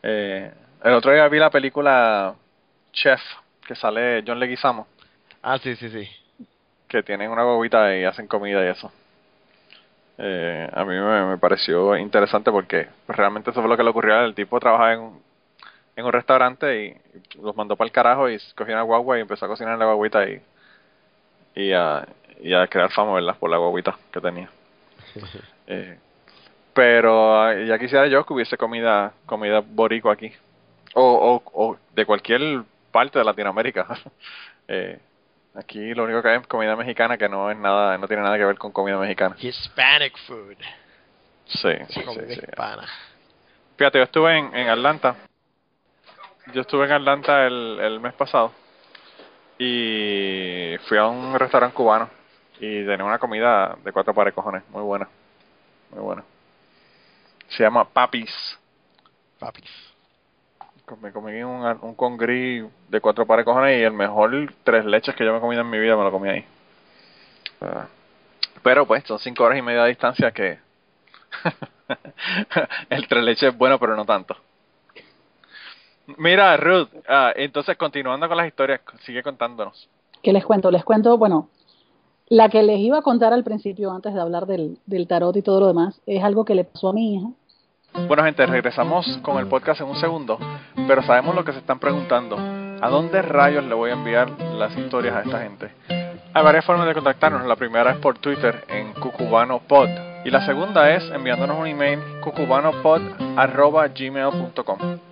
Eh, el otro día vi la película Chef, que sale John Leguizamo, Ah, sí, sí, sí. Que tienen una guaguita y hacen comida y eso. Eh, a mí me, me pareció interesante porque pues, realmente eso fue lo que le ocurrió. El tipo trabajaba en, un- en un restaurante y los mandó para el carajo y cogió una guagua y empezó a cocinar en la guaguita y, y, a, y a crear fama, ¿verdad? Por la guaguita que tenía. Eh, pero ah, ya quisiera yo que hubiese comida comida boricua aquí o, o, o de cualquier parte de Latinoamérica eh, aquí lo único que hay es comida mexicana que no es nada no tiene nada que ver con comida mexicana Hispanic food. sí sí, comida sí, hispana. fíjate yo estuve en, en Atlanta yo estuve en Atlanta el, el mes pasado y fui a un restaurante cubano y tenía una comida de cuatro pares cojones muy buena muy buena se llama Papis Papis. Me comí un, un congrí de cuatro pares de cojones y el mejor tres leches que yo me he comido en mi vida me lo comí ahí. Ah, Pero pues son cinco horas y media de distancia que el tres leches es bueno pero no tanto. Mira Ruth, ah, entonces continuando con las historias, sigue contándonos. ¿Qué les cuento? Les cuento, bueno, la que les iba a contar al principio, antes de hablar del, del tarot y todo lo demás, es algo que le pasó a mi hija. Bueno gente, regresamos con el podcast en un segundo, pero sabemos lo que se están preguntando. ¿A dónde rayos le voy a enviar las historias a esta gente? Hay varias formas de contactarnos. La primera es por Twitter en cucubanopod y la segunda es enviándonos un email cucubanopod@gmail.com.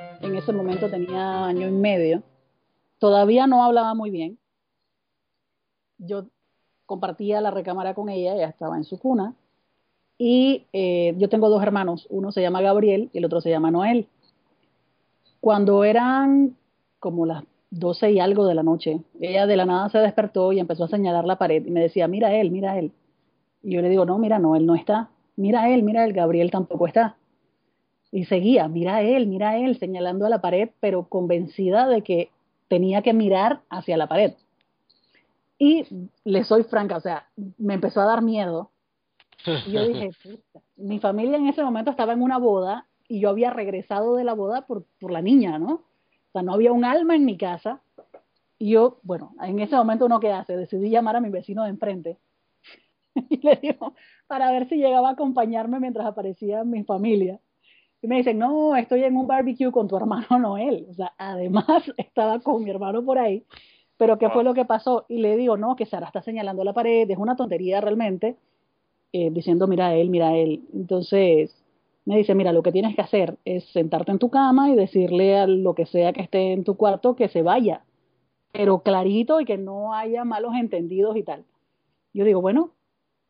en ese momento tenía año y medio, todavía no hablaba muy bien. Yo compartía la recámara con ella, ella estaba en su cuna, y eh, yo tengo dos hermanos, uno se llama Gabriel y el otro se llama Noel. Cuando eran como las 12 y algo de la noche, ella de la nada se despertó y empezó a señalar la pared y me decía, mira él, mira él. Y yo le digo, no, mira, no, él no está. Mira él, mira él, Gabriel tampoco está. Y seguía, mira él, mira él, señalando a la pared, pero convencida de que tenía que mirar hacia la pared. Y le soy franca, o sea, me empezó a dar miedo. Y yo dije, puta, mi familia en ese momento estaba en una boda y yo había regresado de la boda por, por la niña, ¿no? O sea, no había un alma en mi casa. Y yo, bueno, en ese momento uno qué hace, decidí llamar a mi vecino de enfrente y le digo, para ver si llegaba a acompañarme mientras aparecía mi familia. Y me dicen, no, estoy en un barbecue con tu hermano Noel. O sea, además estaba con mi hermano por ahí. Pero ¿qué fue lo que pasó? Y le digo, no, que Sara está señalando la pared, es una tontería realmente, eh, diciendo, mira él, mira él. Entonces me dice, mira, lo que tienes que hacer es sentarte en tu cama y decirle a lo que sea que esté en tu cuarto que se vaya, pero clarito y que no haya malos entendidos y tal. Yo digo, bueno,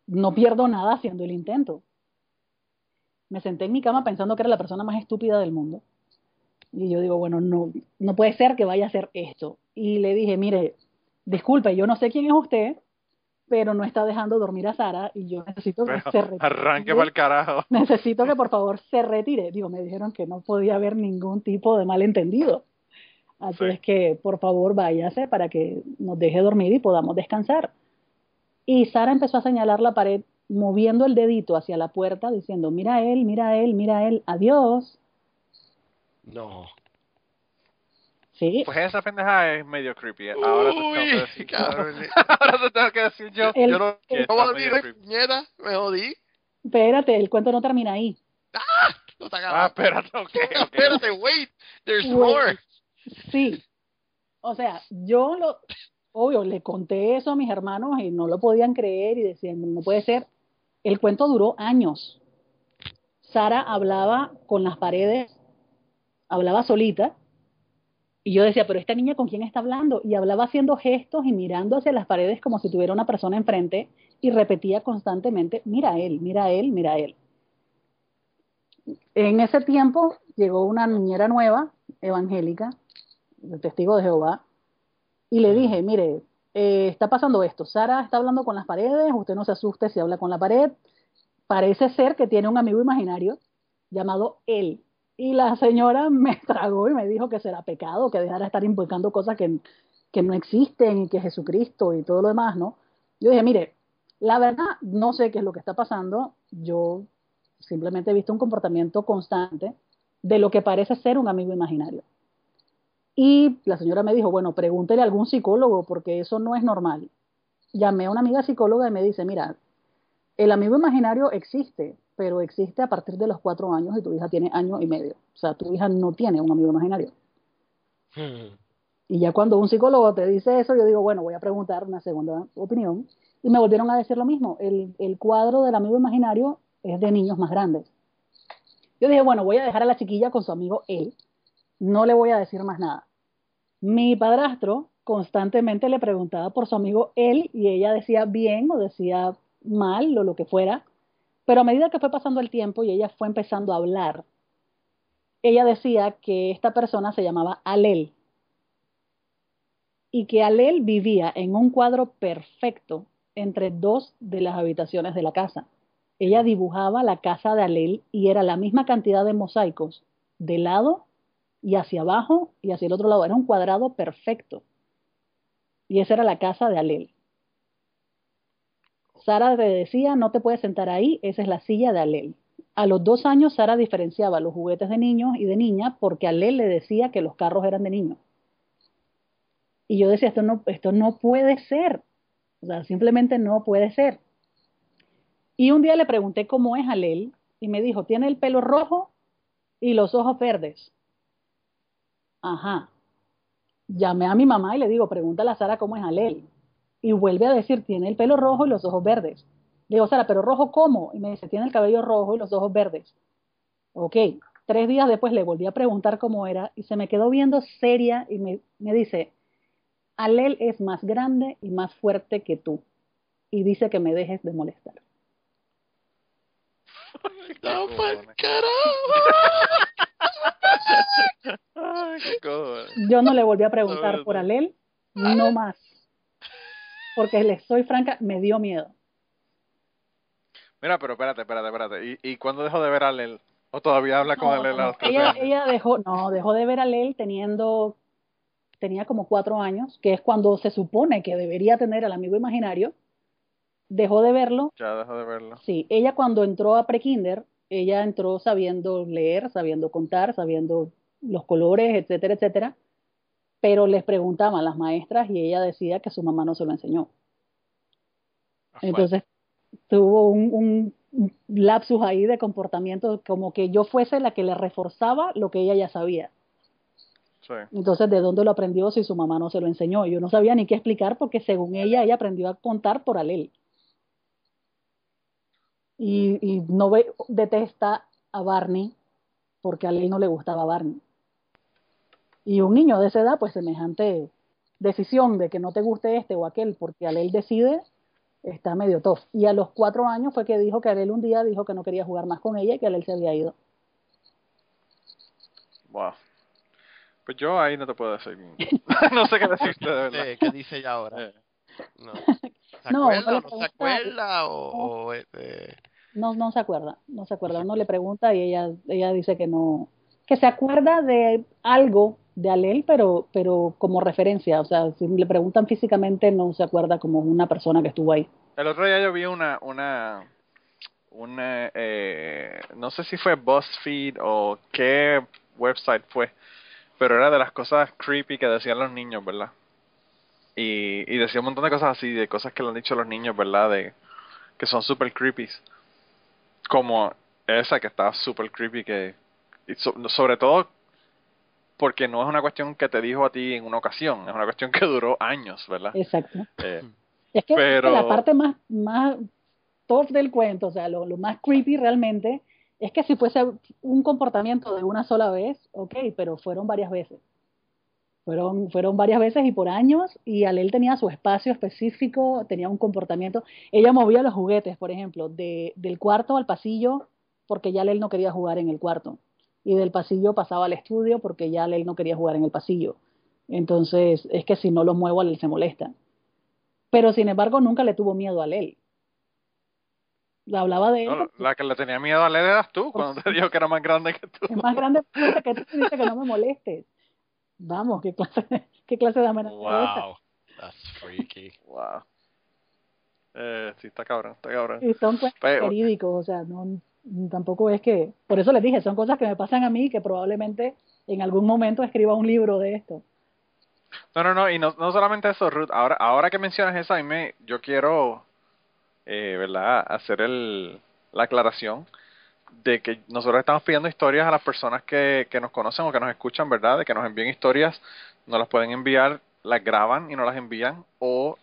no pierdo nada haciendo el intento. Me senté en mi cama pensando que era la persona más estúpida del mundo. Y yo digo, bueno, no, no puede ser que vaya a hacer esto. Y le dije, mire, disculpe, yo no sé quién es usted, pero no está dejando dormir a Sara y yo necesito que Pero se retire. arranque para el carajo. Necesito que por favor se retire. Digo, me dijeron que no podía haber ningún tipo de malentendido. Así Sí. es que por favor váyase para que nos deje dormir y podamos descansar. Y Sara empezó a señalar la pared moviendo el dedito hacia la puerta diciendo, mira él, mira él, mira él, adiós. No. Sí, Pues esa pendeja es medio creepy. Ahora te tengo que decir. cabrón. Ahora te tengo que decir yo. El- Yo no, medio abrir creepy. puñeta, me jodí. espérate, el cuento no termina ahí. No te Ah, acabas. espérate, ok, ok. Espérate, wait. There's Wait. more. Sí. O sea, yo lo, obvio, le conté eso a mis hermanos y no lo podían creer y decían, no puede ser. El cuento duró años. Sara hablaba con las paredes, hablaba solita, y yo decía, pero esta niña con quién está hablando? Y hablaba haciendo gestos y mirando hacia las paredes como si tuviera una persona enfrente y repetía constantemente, mira a él, mira a él, mira a él. En ese tiempo llegó una niñera nueva, evangélica, de testigo de Jehová, y le dije, mire, eh, está pasando esto, Sara está hablando con las paredes, usted no se asuste si habla con la pared, parece ser que tiene un amigo imaginario llamado él. Y la señora me tragó y me dijo que será pecado, que dejara de estar invocando cosas que, que no existen y que Jesucristo y todo lo demás, ¿no? Yo dije, mire, la verdad no sé qué es lo que está pasando, yo simplemente he visto un comportamiento constante de lo que parece ser un amigo imaginario. Y la señora me dijo, bueno, pregúntele a algún psicólogo porque eso no es normal. Llamé a una amiga psicóloga y me dice, mira, el amigo imaginario existe, pero existe a partir de los cuatro años y tu hija tiene año y medio. O sea, tu hija no tiene un amigo imaginario. Hmm. Y ya cuando un psicólogo te dice eso, yo digo, bueno, voy a preguntar una segunda opinión. Y me volvieron a decir lo mismo. El, el cuadro del amigo imaginario es de niños más grandes. Yo dije, bueno, voy a dejar a la chiquilla con su amigo él. No le voy a decir más nada. Mi padrastro constantemente le preguntaba por su amigo él y ella decía bien o decía mal o lo que fuera. Pero a medida que fue pasando el tiempo y ella fue empezando a hablar, ella decía que esta persona se llamaba Alel y que Alel vivía en un cuadro perfecto entre dos de las habitaciones de la casa. Ella dibujaba la casa de Alel y era la misma cantidad de mosaicos de lado y hacia abajo y hacia el otro lado. Era un cuadrado perfecto. Y esa era la casa de Alel. Sara le decía, no te puedes sentar ahí, esa es la silla de Alel. A los dos años, Sara diferenciaba los juguetes de niños y de niña porque Alel le decía que los carros eran de niños. Y yo decía, esto no, esto no puede ser. O sea, simplemente no puede ser. Y un día le pregunté cómo es Alel y me dijo, tiene el pelo rojo y los ojos verdes. Ajá. Llamé a mi mamá y le digo, pregúntale a Sara cómo es Alel. Y vuelve a decir, tiene el pelo rojo y los ojos verdes. Le digo, Sara, ¿pero rojo cómo? Y me dice, tiene el cabello rojo y los ojos verdes. Ok. Tres días después le volví a preguntar cómo era y se me quedó viendo seria y me, me dice, Alel es más grande y más fuerte que tú. Y dice que me dejes de molestar. No, carajo. Yo no le volví a preguntar por. Alel, no más. Porque le soy franca, me dio miedo. Mira, pero espérate, espérate, espérate. ¿Y, y cuándo dejó de ver a Alel? ¿O todavía habla con No, Alel a los 13 ella, dejó, no, dejó de ver a Lel teniendo, tenía como cuatro años, que es cuando se supone que debería tener al amigo imaginario. Dejó de verlo. Ya dejó de verlo. Sí, ella cuando entró a prekinder, ella entró sabiendo leer, sabiendo contar, sabiendo los colores, etcétera, etcétera. Pero les preguntaban las maestras y ella decía que su mamá no se lo enseñó. Entonces tuvo un, un- un lapsus ahí de comportamiento, como que yo fuese la que le reforzaba lo que ella ya sabía. Sí. Entonces, ¿de dónde lo aprendió si su mamá no se lo enseñó? Yo no sabía ni qué explicar porque según ella, ella aprendió a contar por Alel. Y, y no ve, detesta a Barney porque a Alel no le gustaba Barney. Y un niño de esa edad, pues semejante decisión de que no te guste este o aquel, porque Alel decide, está medio tough. Y a los cuatro años fue que dijo que Alel un día dijo que no quería jugar más con ella y que Alel se había ido. Wow. Pues yo ahí no te puedo decir. no sé qué decirte de verdad. ¿Qué dice ella ahora? Eh, No. ¿Se No, acuerda no no se pregunta- acuerda? O, o, este, No, no se acuerda, no se acuerda. Uno le pregunta y ella, ella dice que no, que se acuerda de algo de Alel, pero, pero como referencia. O sea, si le preguntan físicamente, no se acuerda como una persona que estuvo ahí. El otro día yo vi una, una, una, eh, no sé si fue BuzzFeed o qué website fue, pero era de las cosas creepy que decían los niños, ¿verdad? Y, y decía un montón de cosas así, de cosas que le han dicho los niños, ¿verdad? De que son super creepy. Como esa que está super creepy, que y so- sobre todo porque no es una cuestión que te dijo a ti en una ocasión, es una cuestión que duró años, ¿verdad? Exacto. Eh, Es que, Pero- la parte más, más tough del cuento, o sea, lo, lo más creepy realmente, es que si fuese un comportamiento de una sola vez, ok, pero fueron varias veces. Fueron, fueron varias veces y por años, y Alel tenía su espacio específico, tenía un comportamiento. Ella movía los juguetes, por ejemplo, de, del cuarto al pasillo, porque ya Alel no quería jugar en el cuarto. Y del pasillo pasaba al estudio, porque ya Alel no quería jugar en el pasillo. Entonces, es que si no los muevo, Alel se molesta pero sin embargo nunca le tuvo miedo a Lel. Le hablaba de él, No, la que le tenía miedo a leer eras tú, cuando te dijo que era más grande que tú. es más grande que tú dice que no me molestes. Vamos, qué clase, qué clase de amenaza es esa? wow, that's freaky. Wow. Eh, sí, está cabrón, está cabrón. Y son cuentos Pero- verídicos, o sea, no, tampoco es que, por eso les dije, son cosas que me pasan a mí que probablemente en algún momento escriba un libro de esto. No, no, no, y no, no solamente eso, Ruth. Ahora, ahora que mencionas eso, a mí me, yo quiero, eh, ¿verdad?, hacer el, la aclaración de que nosotros estamos pidiendo historias a las personas que, que nos conocen o que nos escuchan, ¿verdad?, de que nos envíen historias, nos las pueden enviar, las graban y nos las envían, o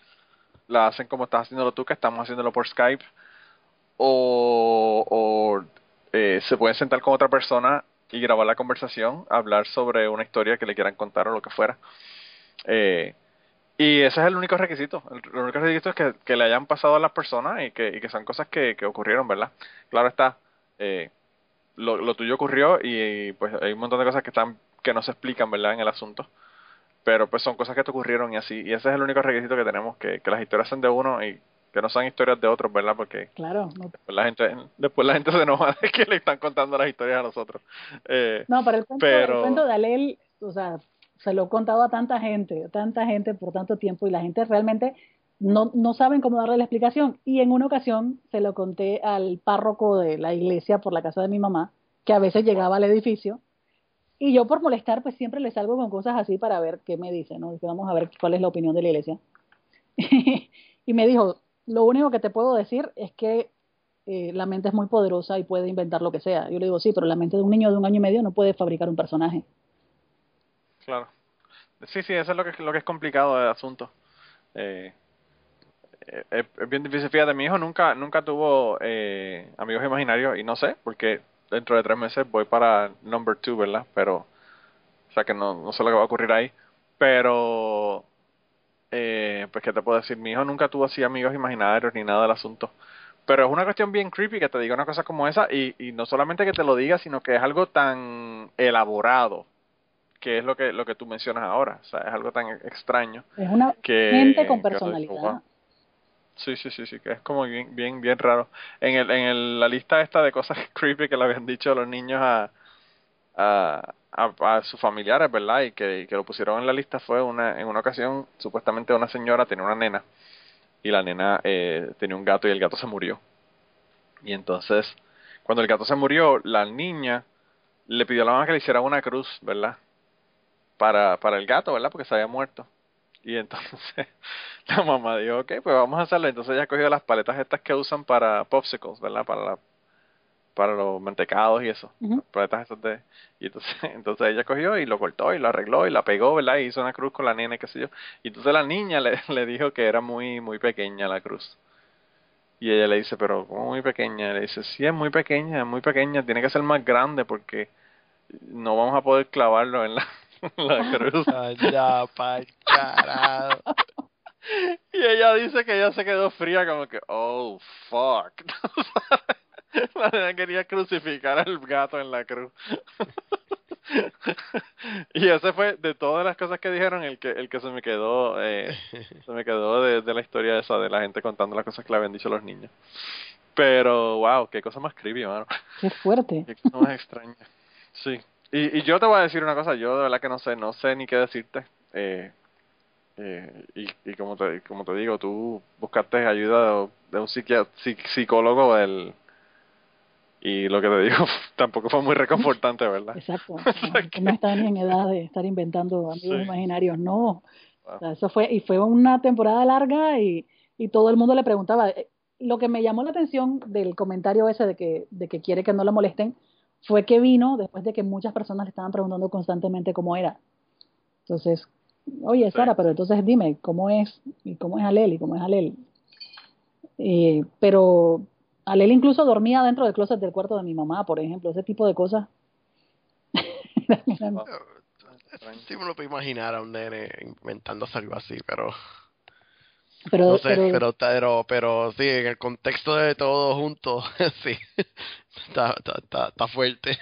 las hacen como estás haciéndolo tú, que estamos haciéndolo por Skype, o, eh, se pueden sentar con otra persona y grabar la conversación, hablar sobre una historia que le quieran contar o lo que fuera. Eh, y ese es el único requisito. El único requisito es que, que le hayan pasado a las personas y que, y que son cosas que, que ocurrieron, ¿verdad? Claro está, eh, lo, lo tuyo ocurrió y, pues hay un montón de cosas que están que no se explican, ¿verdad? En el asunto. Pero pues son cosas que te ocurrieron y así. Y ese es el único requisito que tenemos, que, que las historias sean de uno y que no sean historias de otros, ¿verdad? Porque Claro, no, después la gente, después la gente se enoja de que le están contando las historias a nosotros. Eh, no para el cuento, Pero- el cuento de Alel, o sea, se lo he contado a tanta gente, tanta gente por tanto tiempo y la gente realmente no, no saben cómo darle la explicación. Y en una ocasión se lo conté al párroco de la iglesia por la casa de mi mamá, que a veces llegaba al edificio, y yo por molestar, pues siempre le salgo con cosas así para ver qué me dice, ¿no? Dije, vamos a ver cuál es la opinión de la iglesia. y me dijo, lo único que te puedo decir es que eh, la mente es muy poderosa y puede inventar lo que sea. Yo le digo, sí, pero la mente de un niño de un año y medio no puede fabricar un personaje. Claro. Sí, sí, eso es lo que, lo que es complicado del asunto. Eh, es, es bien difícil. Fíjate, mi hijo nunca nunca tuvo eh, amigos imaginarios y no sé, porque dentro de tres meses voy para number two, ¿verdad? Pero, o sea que no, no sé lo que va a ocurrir ahí. Pero, eh, pues, ¿qué te puedo decir? Mi hijo nunca tuvo así amigos imaginarios ni nada del asunto. Pero es una cuestión bien creepy que te diga una cosa como esa y, y no solamente que te lo diga, sino que es algo tan elaborado que es lo que lo que tú mencionas ahora, o sea, es algo tan extraño Es una que mente con personalidad. Sí, sí, sí, sí, que es como bien bien bien raro. En el en el, la lista esta de cosas creepy que le habían dicho a los niños a a, a, a sus familiares, ¿verdad? Y que, que lo pusieron en la lista fue una en una ocasión supuestamente una señora tenía una nena y la nena eh, tenía un gato y el gato se murió. Y entonces, cuando el gato se murió, la niña le pidió a la mamá que le hiciera una cruz, ¿verdad? Para, para el gato, ¿verdad? Porque se había muerto. Y entonces la mamá dijo, ok, pues vamos a hacerlo. Entonces ella cogió las paletas estas que usan para popsicles, ¿verdad? Para la, para los mantecados y eso. Las paletas estas de... Y entonces, entonces ella cogió y lo cortó y lo arregló y la pegó, ¿verdad? Y hizo una cruz con la nena y qué sé yo. Y entonces la niña le, le dijo que era muy, muy pequeña la cruz. Y ella le dice, pero ¿cómo muy pequeña? Le dice, sí, es muy pequeña, es muy pequeña, tiene que ser más grande porque no vamos a poder clavarlo en la, la cruz. Allá pa'l carajo. Y ella dice que ella se quedó fría como que, oh, fuck. La nena quería crucificar al gato en la cruz. y ese fue de todas las cosas que dijeron el que el que se me quedó eh, se me quedó de, de la historia esa de la gente contando las cosas que le habían dicho los niños pero wow qué cosa más creepy mano Qué fuerte. qué cosa más extraña sí y, y yo te voy a decir una cosa yo de verdad que no sé no sé ni qué decirte eh, eh, y, y como te como te digo tú buscaste ayuda de, de un psicólogo del y lo que te digo tampoco fue muy reconfortante verdad Exacto. No, no está ni en edad de estar inventando amigos Sí. imaginarios, no. Wow. O sea, eso fue, y fue una temporada larga y, y todo el mundo le preguntaba. Eh, Lo que me llamó la atención del comentario ese de que, de que quiere que no la molesten fue que vino después de que muchas personas le estaban preguntando constantemente cómo era. Entonces, oye. Sara, pero entonces dime, ¿cómo es? ¿Y cómo es Alel? ¿Y cómo es Alel? Eh, pero Alel incluso dormía dentro del closet del cuarto de mi mamá, por ejemplo, ese tipo de cosas. Sí me lo puedo imaginar a un nene inventándose algo así, pero pero, no sé, pero- pero, pero, pero sí, en el contexto de todo junto, sí, está, está, está, está fuerte.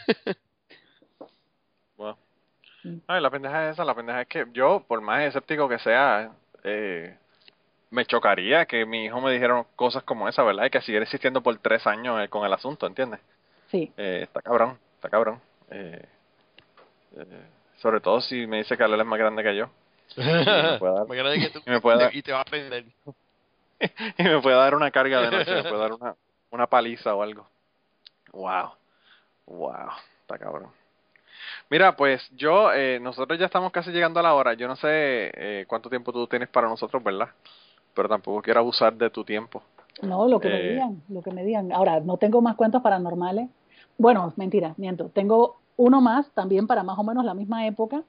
Wow. Mm. Ay, la pendeja es esa, la pendeja es que yo, por más escéptico que sea, eh, me chocaría que mi hijo me dijera cosas como esa, ¿verdad? Y que siguiera existiendo por tres años eh, con el asunto, ¿entiendes? sí. Eh, está cabrón, está cabrón. Eh, eh, sobre todo si me dice que Alel es más grande que yo. Me puede dar- Me agrada que tú y me puede dar- y te va a aprender. y me puede dar una carga de noche, me puede dar una, una paliza o algo. Wow, wow, está cabrón. Mira, pues yo, eh, nosotros ya estamos casi llegando a la hora. Yo no sé eh, cuánto tiempo tú tienes para nosotros, ¿verdad? Pero tampoco quiero abusar de tu tiempo. No, lo que me Eh. digan, lo que me digan. Ahora, no tengo más cuentos paranormales. Bueno, mentira, miento. Tengo uno más también para más o menos la misma época,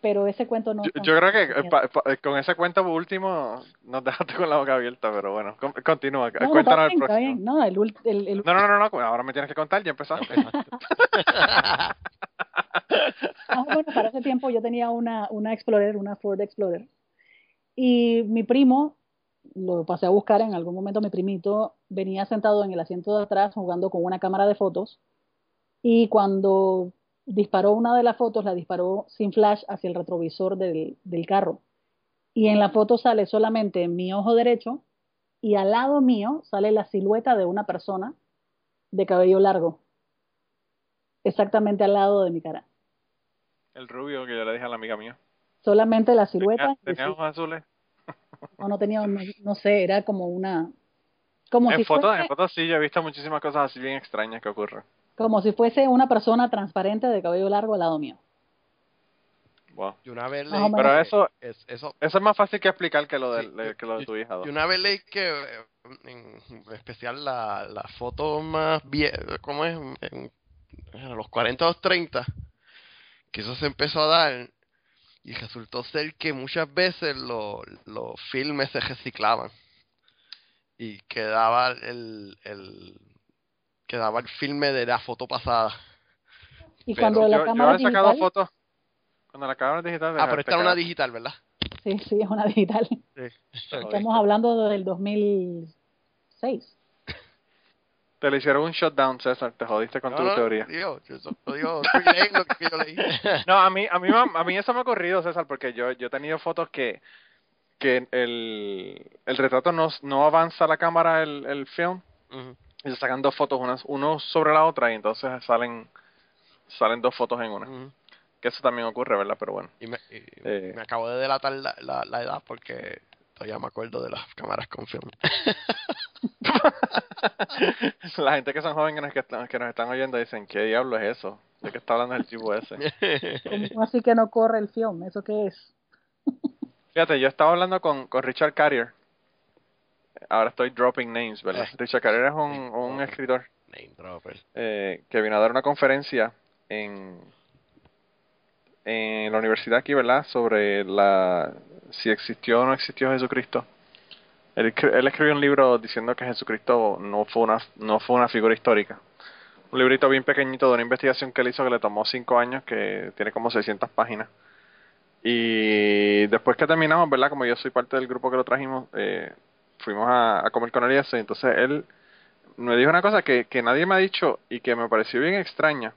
pero ese cuento no. Yo, yo creo que eh, pa- pa- con ese cuento último nos dejaste con la boca abierta, pero bueno, con- continúa. No, Cuéntanos el bien, está próximo. bien. No, el, el, el- No, no, no, no, ahora me tienes que contar, ya empezaste. Ah, bueno, para ese tiempo yo tenía una, una Explorer, una Ford Explorer. Y mi primo, lo pasé a buscar en algún momento, mi primito venía sentado en el asiento de atrás jugando con una cámara de fotos. Y cuando disparó una de las fotos, la disparó sin flash hacia el retrovisor del, del carro. Y en la foto sale solamente mi ojo derecho y al lado mío sale la silueta de una persona de cabello largo. Exactamente al lado de mi cara. El rubio que yo le dije a la amiga mía. Solamente la silueta. Tenía, ojos azules. no, no tenía, no, no sé, era como una, como En si fotos, fuese, en fotos sí, yo he visto muchísimas cosas así bien extrañas que ocurren. Como si fuese una persona transparente de cabello largo al lado mío. Wow. Yo una vez leí Pero eso, es, eso, eso es más fácil que explicar que lo de, Sí, que lo de tu hija. ¿no? yo una vez leí que eh, en especial la, la foto más vieja, ¿cómo es? En, en los 40 o los 30, que eso se empezó a dar y resultó ser que muchas veces lo- los filmes se reciclaban y quedaba el, el quedaba el filme de la foto pasada. Y Pero cuando la yo, yo cámara sacado digital, fotos. Cuando la cámara digital. Ah, pero esta era una digital ¿verdad? sí, sí, es una digital. Estamos hablando del 2006. Te le hicieron un shutdown, César. Te jodiste con No, tu no, teoría. Digo, yo so- yo digo, estoy leyendo lo que yo leí. No, a mí, a mí, a mí eso me ha ocurrido, César, porque yo, yo he tenido fotos que, que el, el retrato no, no avanza la cámara, el, el film, Ujú. Y se sacan dos fotos, unas, uno sobre la otra, y entonces salen, salen dos fotos en una. Que eso también ocurre, ¿verdad? Pero bueno. Y me, y Eh. me acabo de delatar la, la, la edad porque todavía me acuerdo de las cámaras con film. la gente que son jóvenes que, que nos están oyendo dicen, ¿qué diablo es eso? ¿De qué está hablando el tipo ese? ¿Cómo así que no corre el film? ¿Eso qué es? Fíjate, yo estaba hablando con, con Richard Carrier. Ahora estoy dropping names, ¿verdad? Eh. Richard Carrier es un, un escritor eh, que vino a dar una conferencia en, en la universidad aquí, ¿verdad? Sobre la si existió o no existió Jesucristo. Él escribió un libro diciendo que Jesucristo no fue una no fue una figura histórica. Un librito bien pequeñito de una investigación que él hizo que le tomó cinco años, que tiene como 600 páginas. Y después que terminamos, ¿verdad? Como yo soy parte del grupo que lo trajimos, eh, fuimos a, comer con él y entonces él me dijo una cosa que, que nadie me ha dicho y que me pareció bien extraña.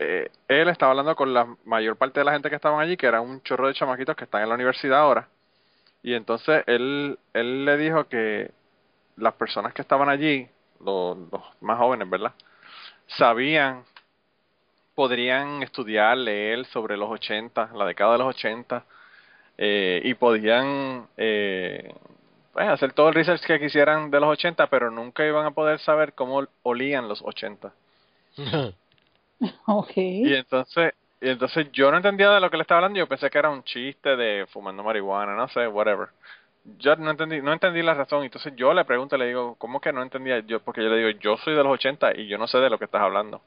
Eh, él estaba hablando con la mayor parte de la gente que estaban allí, que era un chorro de chamaquitos que están en la universidad ahora. Y entonces él, él le dijo que las personas que estaban allí, los, los más jóvenes, ¿verdad? Sabían, podrían estudiar, leer sobre los 80, la década de los 80, eh, y podían eh, pues, hacer todo el research que quisieran de los 80, pero nunca iban a poder saber cómo olían los 80. okay. Y entonces, y entonces yo no entendía de lo que le estaba hablando, yo pensé que era un chiste de fumando marihuana, no sé, whatever. Yo no entendí, no entendí la razón, entonces yo le pregunto, le digo, ¿cómo que no entendía? Yo, porque yo le digo, yo soy de los 80 y yo no sé de lo que estás hablando.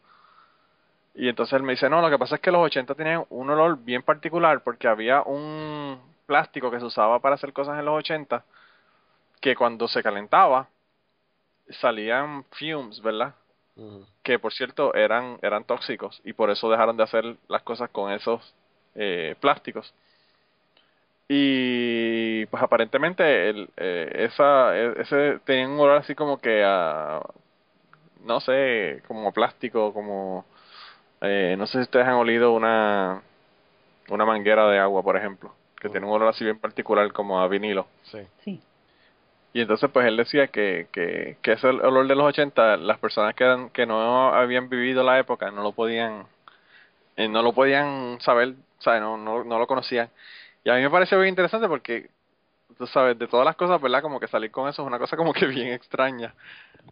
Y entonces él me dice, no, lo que pasa es que los 80 tenían un olor bien particular porque había un plástico que se usaba para hacer cosas en los 80 que cuando se calentaba salían fumes, ¿verdad? Que por cierto eran, eran tóxicos y por eso dejaron de hacer las cosas con esos eh, plásticos. Y pues aparentemente el, eh, esa, e, ese tenía un olor así como que a, no sé, como plástico, como, eh, no sé si ustedes han olido una, una manguera de agua, por ejemplo, que tiene un olor así bien particular como a vinilo. Sí. Sí. Y entonces pues él decía que, que, que ese olor de los 80, las personas que, eran, que no habían vivido la época no lo podían, eh, no lo podían saber, ¿sabes? No, no, no lo conocían. Y a mí me pareció bien interesante porque, tú sabes, de todas las cosas, ¿verdad? Como que salir con eso es una cosa como que bien extraña.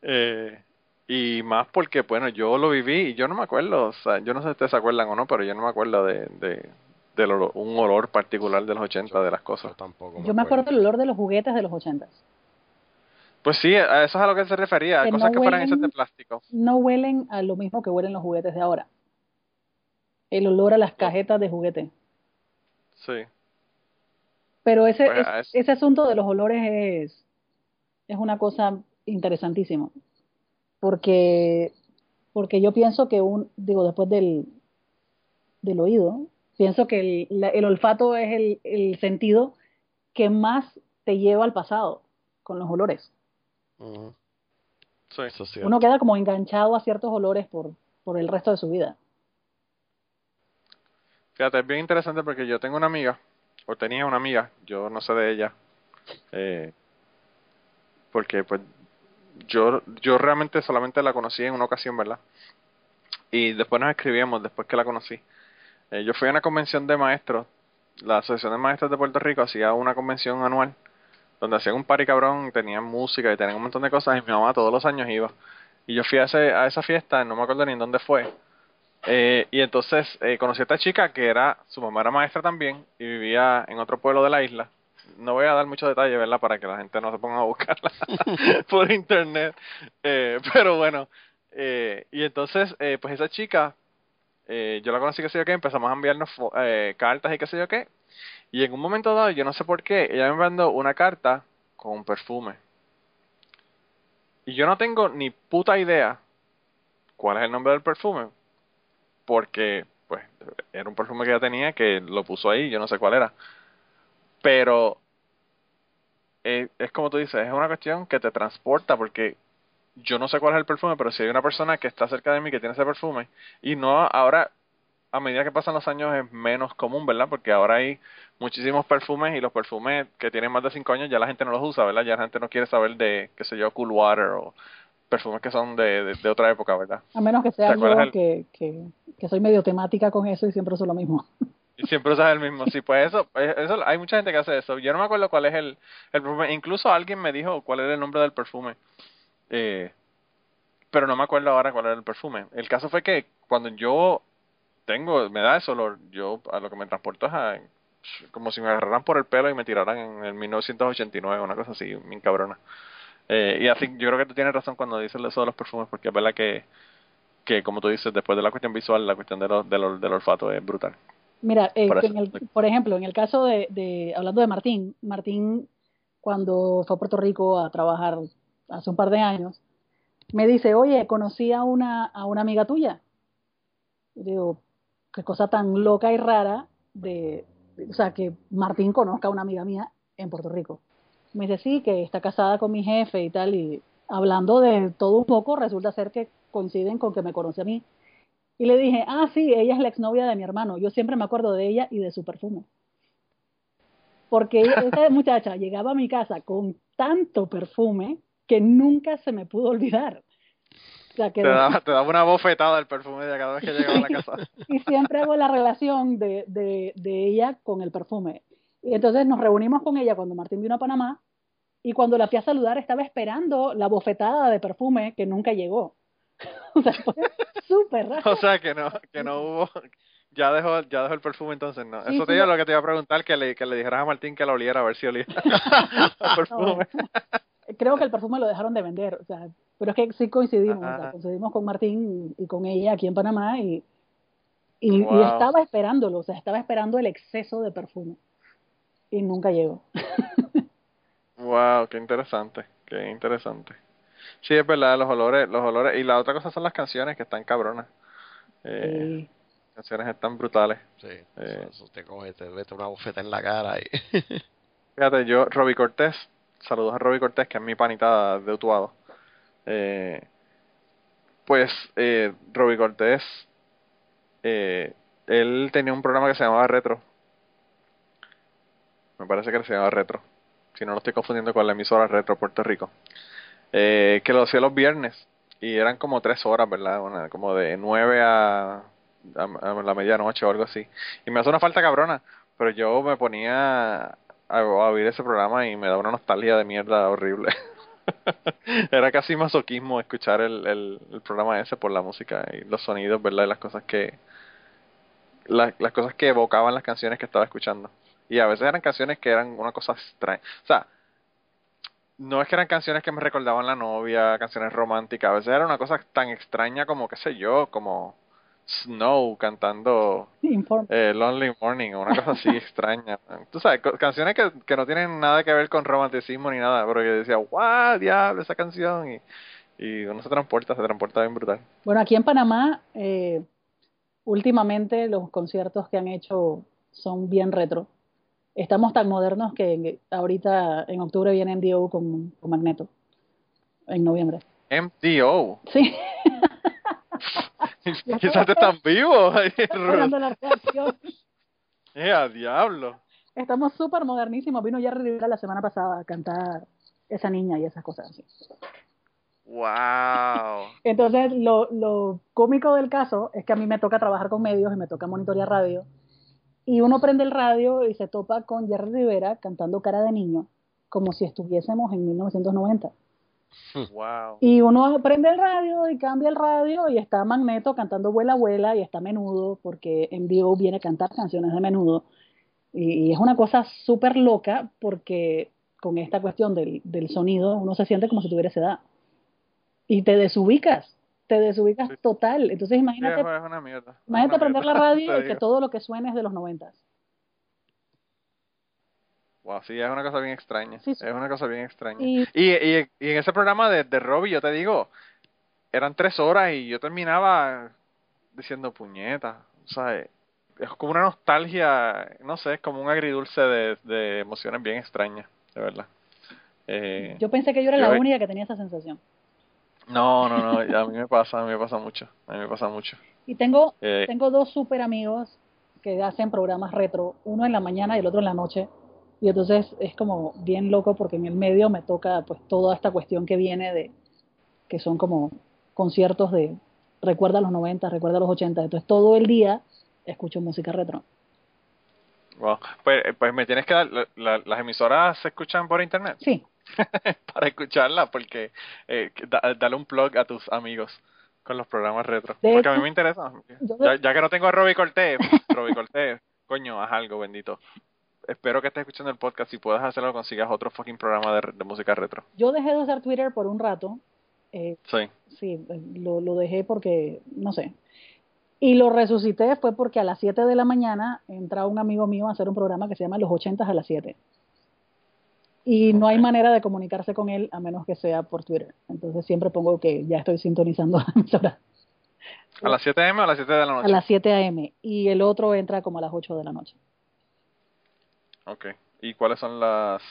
Eh, y más porque, bueno, yo lo viví y yo no me acuerdo, o sea, yo no sé si ustedes se acuerdan o no, pero yo no me acuerdo de, de, de un olor particular de los 80 de las cosas. Yo tampoco. Yo me acuerdo del olor de los juguetes de los 80. Pues sí, a eso es a lo que se refería, Que cosas no que fueran huelen- hechas de plástico. No huelen a lo mismo que huelen los juguetes de ahora. El olor a las cajetas de juguete. Sí. Pero ese, Pues, es- ese asunto de los olores es, es una cosa interesantísima. Porque, porque yo pienso que un, digo, después del, del oído, pienso que el, el olfato es el, el sentido que más te lleva al pasado con los olores. Sí. Eso. Uno queda como enganchado a ciertos olores por, por el resto de su vida. Fíjate, es bien interesante porque yo tengo una amiga, o tenía una amiga, yo no sé de ella, eh, porque pues yo, yo realmente solamente la conocí en una ocasión, ¿verdad? Y después nos escribíamos, después que la conocí. Eh, yo fui a una convención de maestros, la Asociación de Maestros de Puerto Rico hacía una convención anual, donde hacían un party cabrón, tenían música y tenían un montón de cosas, y mi mamá todos los años iba. Y yo fui a, ese, a esa fiesta, no me acuerdo ni en dónde fue, eh, y entonces eh, conocí a esta chica que era, su mamá era maestra también y vivía en otro pueblo de la isla. No voy a dar muchos detalles, ¿verdad? Para que la gente no se ponga a buscarla por internet. Eh, pero bueno, eh, y entonces, eh, pues esa chica, eh, yo la conocí, qué sé yo qué, empezamos a enviarnos cartas y qué sé yo qué. Y en un momento dado, yo no sé por qué, ella me mandó una carta con un perfume. Y yo no tengo ni puta idea cuál es el nombre del perfume, porque pues era un perfume que ella tenía que lo puso ahí, yo no sé cuál era. Pero eh, es como tú dices, es una cuestión que te transporta porque yo no sé cuál es el perfume, pero si hay una persona que está cerca de mí que tiene ese perfume y no ahora a medida que pasan los años es menos común, ¿verdad? Porque ahora hay muchísimos perfumes y los perfumes que tienen más de 5 años ya la gente no los usa, ¿verdad? Ya la gente no quiere saber de, qué sé yo, Cool Water o perfumes que son de, de, de otra época, ¿verdad? A menos que sea ¿Te acuerdas yo el- que, que, que soy medio temática con eso y siempre uso lo mismo. Y siempre usas el mismo. Sí, pues eso, eso, hay mucha gente que hace eso. Yo no me acuerdo cuál es el, el perfume. Incluso alguien me dijo cuál era el nombre del perfume. Eh, pero no me acuerdo ahora cuál era el perfume. El caso fue que cuando yo tengo, me da ese olor, yo a lo que me transporto es a, como si me agarraran por el pelo y me tiraran en el 1989, una cosa así, bien cabrona. Eh, y así, yo creo que tú tienes razón cuando dices eso de los perfumes, porque es verdad que, que como tú dices, después de la cuestión visual, la cuestión de lo- de lo- del olfato es brutal. Mira, eh, Por en el- por ejemplo, en el caso de, de, hablando de Martín, Martín cuando fue a Puerto Rico a trabajar hace un par de años, me dice, oye, conocí a una, a una amiga tuya. Y digo, qué cosa tan loca y rara de, o sea, que Martín conozca a una amiga mía en Puerto Rico. Me dice, sí, que está casada con mi jefe y tal, y hablando de todo un poco, resulta ser que coinciden con que me conoce a mí. Y le dije, ah, sí, ella es la exnovia de mi hermano. Yo siempre me acuerdo de ella y de su perfume. Porque esa muchacha llegaba a mi casa con tanto perfume que nunca se me pudo olvidar. Sea, que Te daba, te daba una bofetada el perfume de cada vez que llegaba a la casa. y siempre hago la relación de, de, de ella con el perfume. Y entonces nos reunimos con ella cuando Martín vino a Panamá y cuando la fui a saludar estaba esperando la bofetada de perfume que nunca llegó. o sea, fue súper raro. O sea que no, que no hubo, ya dejó, ya dejó el perfume entonces, ¿no? Sí, Eso te sí. iba lo que te iba a preguntar, que le, que le dijeras a Martín que lo oliera a ver si olía el perfume. Creo que el perfume lo dejaron de vender, o sea, pero es que sí coincidimos, o sea, coincidimos con Martín y con ella aquí en Panamá y, y, estaba esperándolo, o sea, estaba esperando el exceso de perfume y nunca llegó. Wow, qué interesante, qué interesante. Sí, es verdad, los olores, los olores, y la otra cosa son las canciones que están cabronas. Eh, Y- canciones están brutales. Sí, Eh. eso, eso te coge, te mete una bofeta en la cara y... Fíjate, yo, Robbie Cortés, saludos a Robbie Cortés, que es mi panita de Utuado. Eh, pues, eh, Cortés, eh, él tenía un programa que se llamaba Retro. Me parece que se llamaba Retro. Si no lo estoy confundiendo con la emisora Retro Puerto Rico. Eh, que lo hacía los viernes. Y eran como tres horas, ¿verdad? Como de nueve a la medianoche o algo así. Y me hace una falta cabrona. Pero yo me ponía a, a oír ese programa y me da una nostalgia de mierda horrible. Era casi masoquismo escuchar el, el, programa ese por la música y los sonidos, ¿verdad? Y las cosas que la- las cosas que evocaban las canciones que estaba escuchando. Y a veces eran canciones que eran una cosa extraña. O sea, no es que eran canciones que me recordaban la novia, canciones románticas. A veces era una cosa tan extraña como, qué sé yo, como Snow cantando eh, Lonely Morning o una cosa así extraña. Tú sabes, canciones que, que no tienen nada que ver con romanticismo ni nada, pero que decía, ¡guau, diablo, esa canción! Y, y uno se transporta, se transporta bien brutal. Bueno, aquí en Panamá, eh, últimamente los conciertos que han hecho son bien retro. Estamos tan modernos que ahorita en octubre viene MDO con, con Magneto, en noviembre. MDO. Sí, Quizás te están vivos. la. Eh, a diablo. Estamos súper modernísimos. Vino Jerry Rivera la semana pasada a cantar esa niña y esas cosas así. Wow. Entonces, lo, lo cómico del caso es que a mí me toca trabajar con medios y me toca monitorear radio. Y uno prende el radio y se topa con Jerry Rivera cantando cara de niño, como si estuviésemos en 1990. Wow. Y uno prende el radio y cambia el radio y está Magneto cantando Vuela, Vuela y está Menudo, porque en vivo viene a cantar canciones de Menudo. Y, y es una cosa súper loca porque con esta cuestión del, del sonido uno se siente como si tuviera esa edad. Y te desubicas, te desubicas Sí. total. Entonces Sí, imagínate, es es una mierda. imagínate una prender la radio y que todo lo que suene es de los noventas. Wow, sí, es una cosa bien extraña. Sí, sí. Es una cosa bien extraña. Y Y, y, y en ese programa de, de Robbie, yo te digo, eran tres horas y yo terminaba diciendo puñeta. O sea, es como una nostalgia, no sé, es como un agridulce de, de emociones bien extrañas, de verdad. Eh, yo pensé que yo era yo la única que tenía esa sensación. no, no, no, a mí me pasa, a mí me pasa mucho, a mí me pasa mucho. Y tengo Eh, Tengo dos super amigos que hacen programas retro, uno en la mañana y el otro en la noche. Y entonces es como bien loco porque en el medio me toca pues toda esta cuestión que viene de que son como conciertos de recuerda los 90, recuerda los 80. Entonces todo el día escucho música retro. wow. Pues, pues me tienes que dar, la- la- las emisoras se escuchan por internet Sí, para escucharlas, porque eh, da- dale un plug a tus amigos con los programas retro. De Porque a mí me interesa. ya que no tengo a Robbie Cortés, Robbie Cortés, coño, haz algo, bendito. Espero que estés escuchando el podcast. Si puedes hacerlo, consigas otro fucking programa de, de música retro. yo dejé de usar Twitter por un rato. Eh, Sí. sí, lo, lo dejé porque, no sé. Y lo resucité fue porque a las 7 de la mañana entra un amigo mío a hacer un programa que se llama Los 80 a las 7. Y no hay manera de comunicarse con él a menos que sea por Twitter. Entonces siempre pongo que ya estoy sintonizando la emisora. ¿A las 7 a.m. o a las 7 de la noche? A las 7 a.m. Y el otro entra como a las 8 de la noche. Ok. ¿Y cuáles son las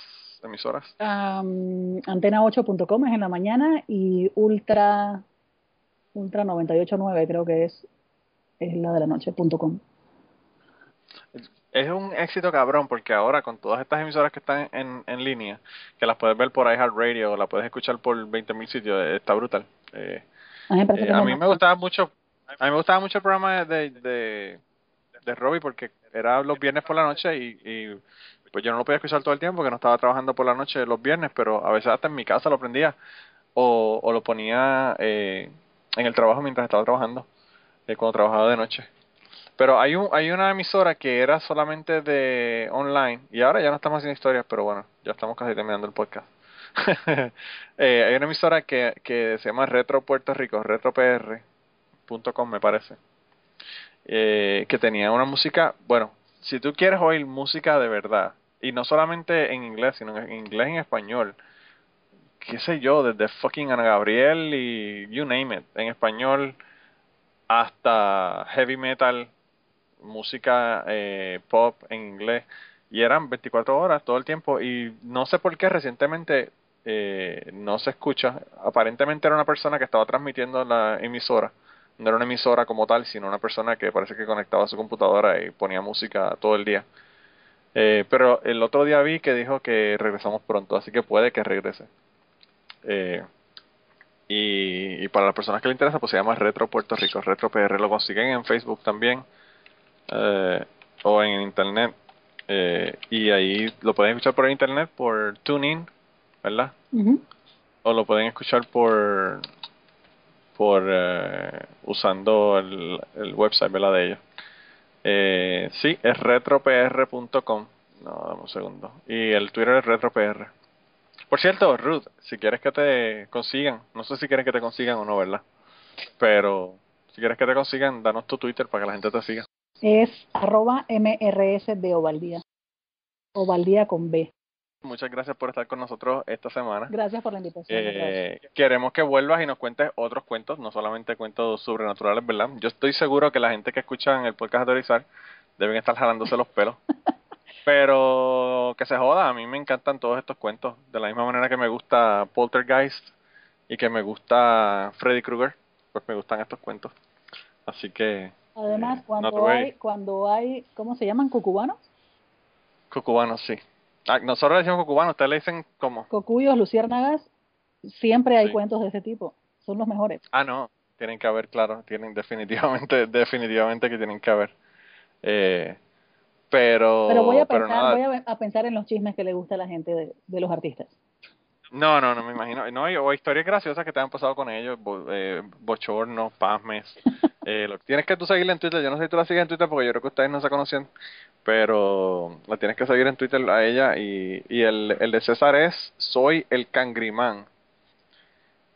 emisoras? Um, antena8.com es en la mañana y Ultra Ultra 989 creo que es es la de la noche.com. Es un éxito cabrón porque ahora con todas estas emisoras que están en, en línea, que las puedes ver por iHeartRadio o las puedes escuchar por 20.000 sitios, está brutal. Eh, a mí, me, eh, a mí me gustaba mucho a mí me gustaba mucho el programa de, de, de Robbie porque era los viernes por la noche y, pues yo no lo podía escuchar todo el tiempo porque no estaba trabajando por la noche los viernes, pero a veces hasta en mi casa lo prendía o, o lo ponía eh, en el trabajo mientras estaba trabajando, eh, cuando trabajaba de noche. Pero hay un hay una emisora que era solamente de online y ahora ya no estamos haciendo historias, pero bueno, ya estamos casi terminando el podcast. eh, hay una emisora que, que se llama Retro Puerto Rico, retropr.com me parece, eh, que tenía una música, bueno, si tú quieres oír música de verdad, y no solamente en inglés, sino en inglés y en español, qué sé yo, desde fucking Ana Gabriel y you name it, en español hasta heavy metal, música eh, pop en inglés, y eran 24 horas todo el tiempo, y no sé por qué recientemente eh, no se escucha, aparentemente era una persona que estaba transmitiendo la emisora, no era una emisora como tal, sino una persona que parece que conectaba su computadora y ponía música todo el día. Eh, pero el otro día vi que dijo que regresamos pronto, así que puede que regrese. Eh, y, y, para las personas que le interesa, pues se llama Retro Puerto Rico, Retro PR. Lo consiguen en Facebook también eh, o en internet. Eh, y ahí lo pueden escuchar por internet, por TuneIn, ¿verdad? Uh -huh. O lo pueden escuchar por por eh, usando el, el, website ¿verdad? de ellos. Eh, sí, es retropr.com. No, dame un segundo. Y el Twitter es retropr. Por cierto, Ruth, si quieres que te consigan, no sé si quieres que te consigan o no, ¿verdad? Pero si quieres que te consigan, danos tu Twitter para que la gente te siga. Es arroba MRS Ovaldía. Ovaldía con B. Muchas gracias por estar con nosotros esta semana. Gracias por la invitación. Eh, queremos que vuelvas y nos cuentes otros cuentos, no solamente cuentos sobrenaturales, ¿verdad? Yo estoy seguro que la gente que escucha en el podcast de Autorizar deben estar jalándose los pelos. Pero que se joda, a mí me encantan todos estos cuentos. De la misma manera que me gusta Poltergeist y que me gusta Freddy Krueger, pues me gustan estos cuentos. Así que. Además, cuando, no hay, cuando hay, ¿cómo se llaman? ¿Cucubanos? Cucubanos, sí. Ah, nosotros le decimos cucubanos, ustedes le dicen cómo. Cocuyos, luciérnagas, siempre hay sí. cuentos de ese tipo. Son los mejores. Ah, no, tienen que haber, claro, tienen definitivamente, definitivamente que tienen que haber. Eh, pero, pero voy a pensar, nada. voy a, a, pensar en los chismes que le gusta a la gente de, de los artistas. No, no, no me imagino. No, o historias graciosas que te han pasado con ellos, bo, eh, bochornos, pasmes. eh, lo, tienes que tú seguirla en Twitter. Yo no sé si tú la sigues en Twitter porque yo creo que ustedes no se conocen, pero la tienes que seguir en Twitter a ella. Y, y el, el de César es Soy el Cangrimán.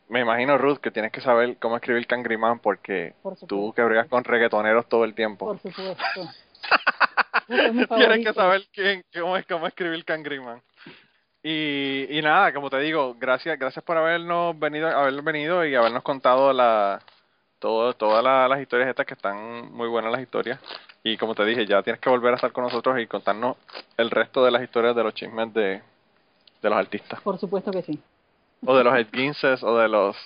Me imagino, Ruth, que tienes que saber cómo escribir Cangrimán porque Por tú que brigas con reggaetoneros todo el tiempo. Por supuesto. Tienes que saber quién, cómo, es, cómo escribir Cangriman. Y, y nada, como te digo, gracias gracias por habernos venido haber venido y habernos contado la todo, todas la, las historias estas que están muy buenas las historias. Y como te dije, ya tienes que volver a estar con nosotros y contarnos el resto de las historias de los chismes de, de los artistas. Por supuesto que sí. O de los esguinces o de los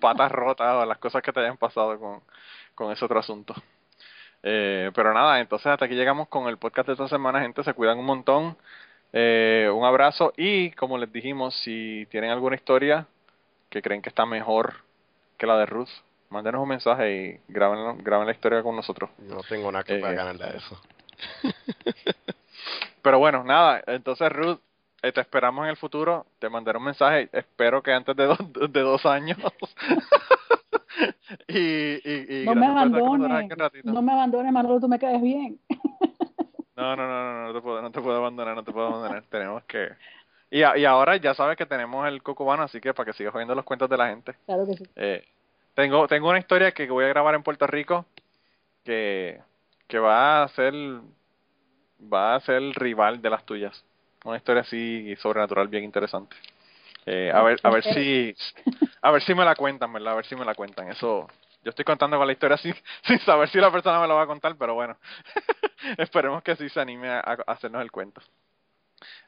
patas rotas o las cosas que te hayan pasado con, con ese otro asunto. Eh, pero nada, entonces hasta aquí llegamos con el podcast de esta semana, gente, se cuidan un montón. Eh, un abrazo y como les dijimos, si tienen alguna historia que creen que está mejor que la de Ruth, mándenos un mensaje y graben, graben la historia con nosotros. No tengo nada que Eh, para ganarle a eso. Pero bueno, nada, entonces Ruth, eh, te esperamos en el futuro, te mandaré un mensaje, espero que antes de, dos de dos años. y, y, y no me abandones, no me abandones, Manolo, tú me caes bien. No, no, no, no, no te puedo, no te puedo abandonar, no te puedo abandonar. tenemos que... Y, a- y ahora ya sabes que tenemos el cocubano, así que para que sigas oyendo los cuentos de la gente. Claro que sí. Eh, tengo, tengo una historia que voy a grabar en Puerto Rico que, que va a ser va a ser rival de las tuyas. Una historia así sobrenatural bien interesante. Eh, a ver, a ver si a ver si me la cuentan, ¿verdad? A ver si me la cuentan. Eso Yo estoy contando con la historia sin, sin saber si la persona me lo va a contar, pero bueno, esperemos que sí se anime a, a hacernos el cuento.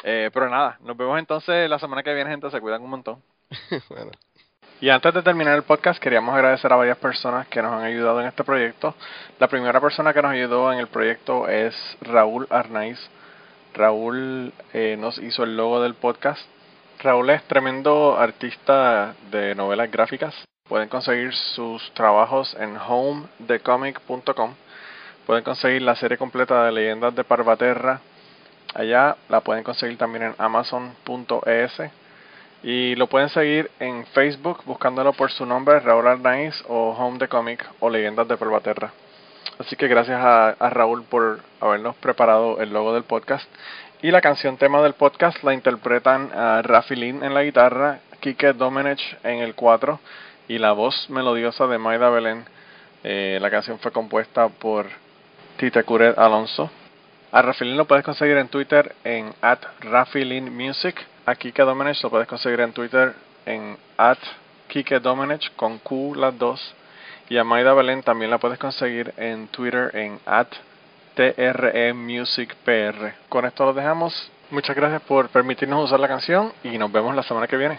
Eh, pero nada, nos vemos entonces la semana que viene, gente. Se cuidan un montón. bueno. Y antes de terminar el podcast, queríamos agradecer a varias personas que nos han ayudado en este proyecto. La primera persona que nos ayudó en el proyecto es Raúl Arnaiz. Raúl eh, nos hizo el logo del podcast. Raúl es tremendo artista de novelas gráficas. Pueden conseguir sus trabajos en homedecomic.com. Pueden conseguir la serie completa de Leyendas de Parvaterra. Allá la pueden conseguir también en amazon.es. Y lo pueden seguir en Facebook buscándolo por su nombre, Raúl Arnaiz o Home the Comic o Leyendas de Pervaterra. Así que gracias a, Raúl por habernos preparado el logo del podcast. Y la canción tema del podcast la interpretan a Rafi Lin en la guitarra, Kike Domenech en el 4 y la voz melodiosa de Maida Belén. Eh, la canción fue compuesta por Tite Curet Alonso. A Rafi Lin lo puedes conseguir en Twitter en at Music a Kike Domenech lo puedes conseguir en Twitter en at Kike Domenech con Q las dos. Y a Maida Belén también la puedes conseguir en Twitter en at TRE. Con esto lo dejamos. Muchas gracias por permitirnos usar la canción y nos vemos la semana que viene.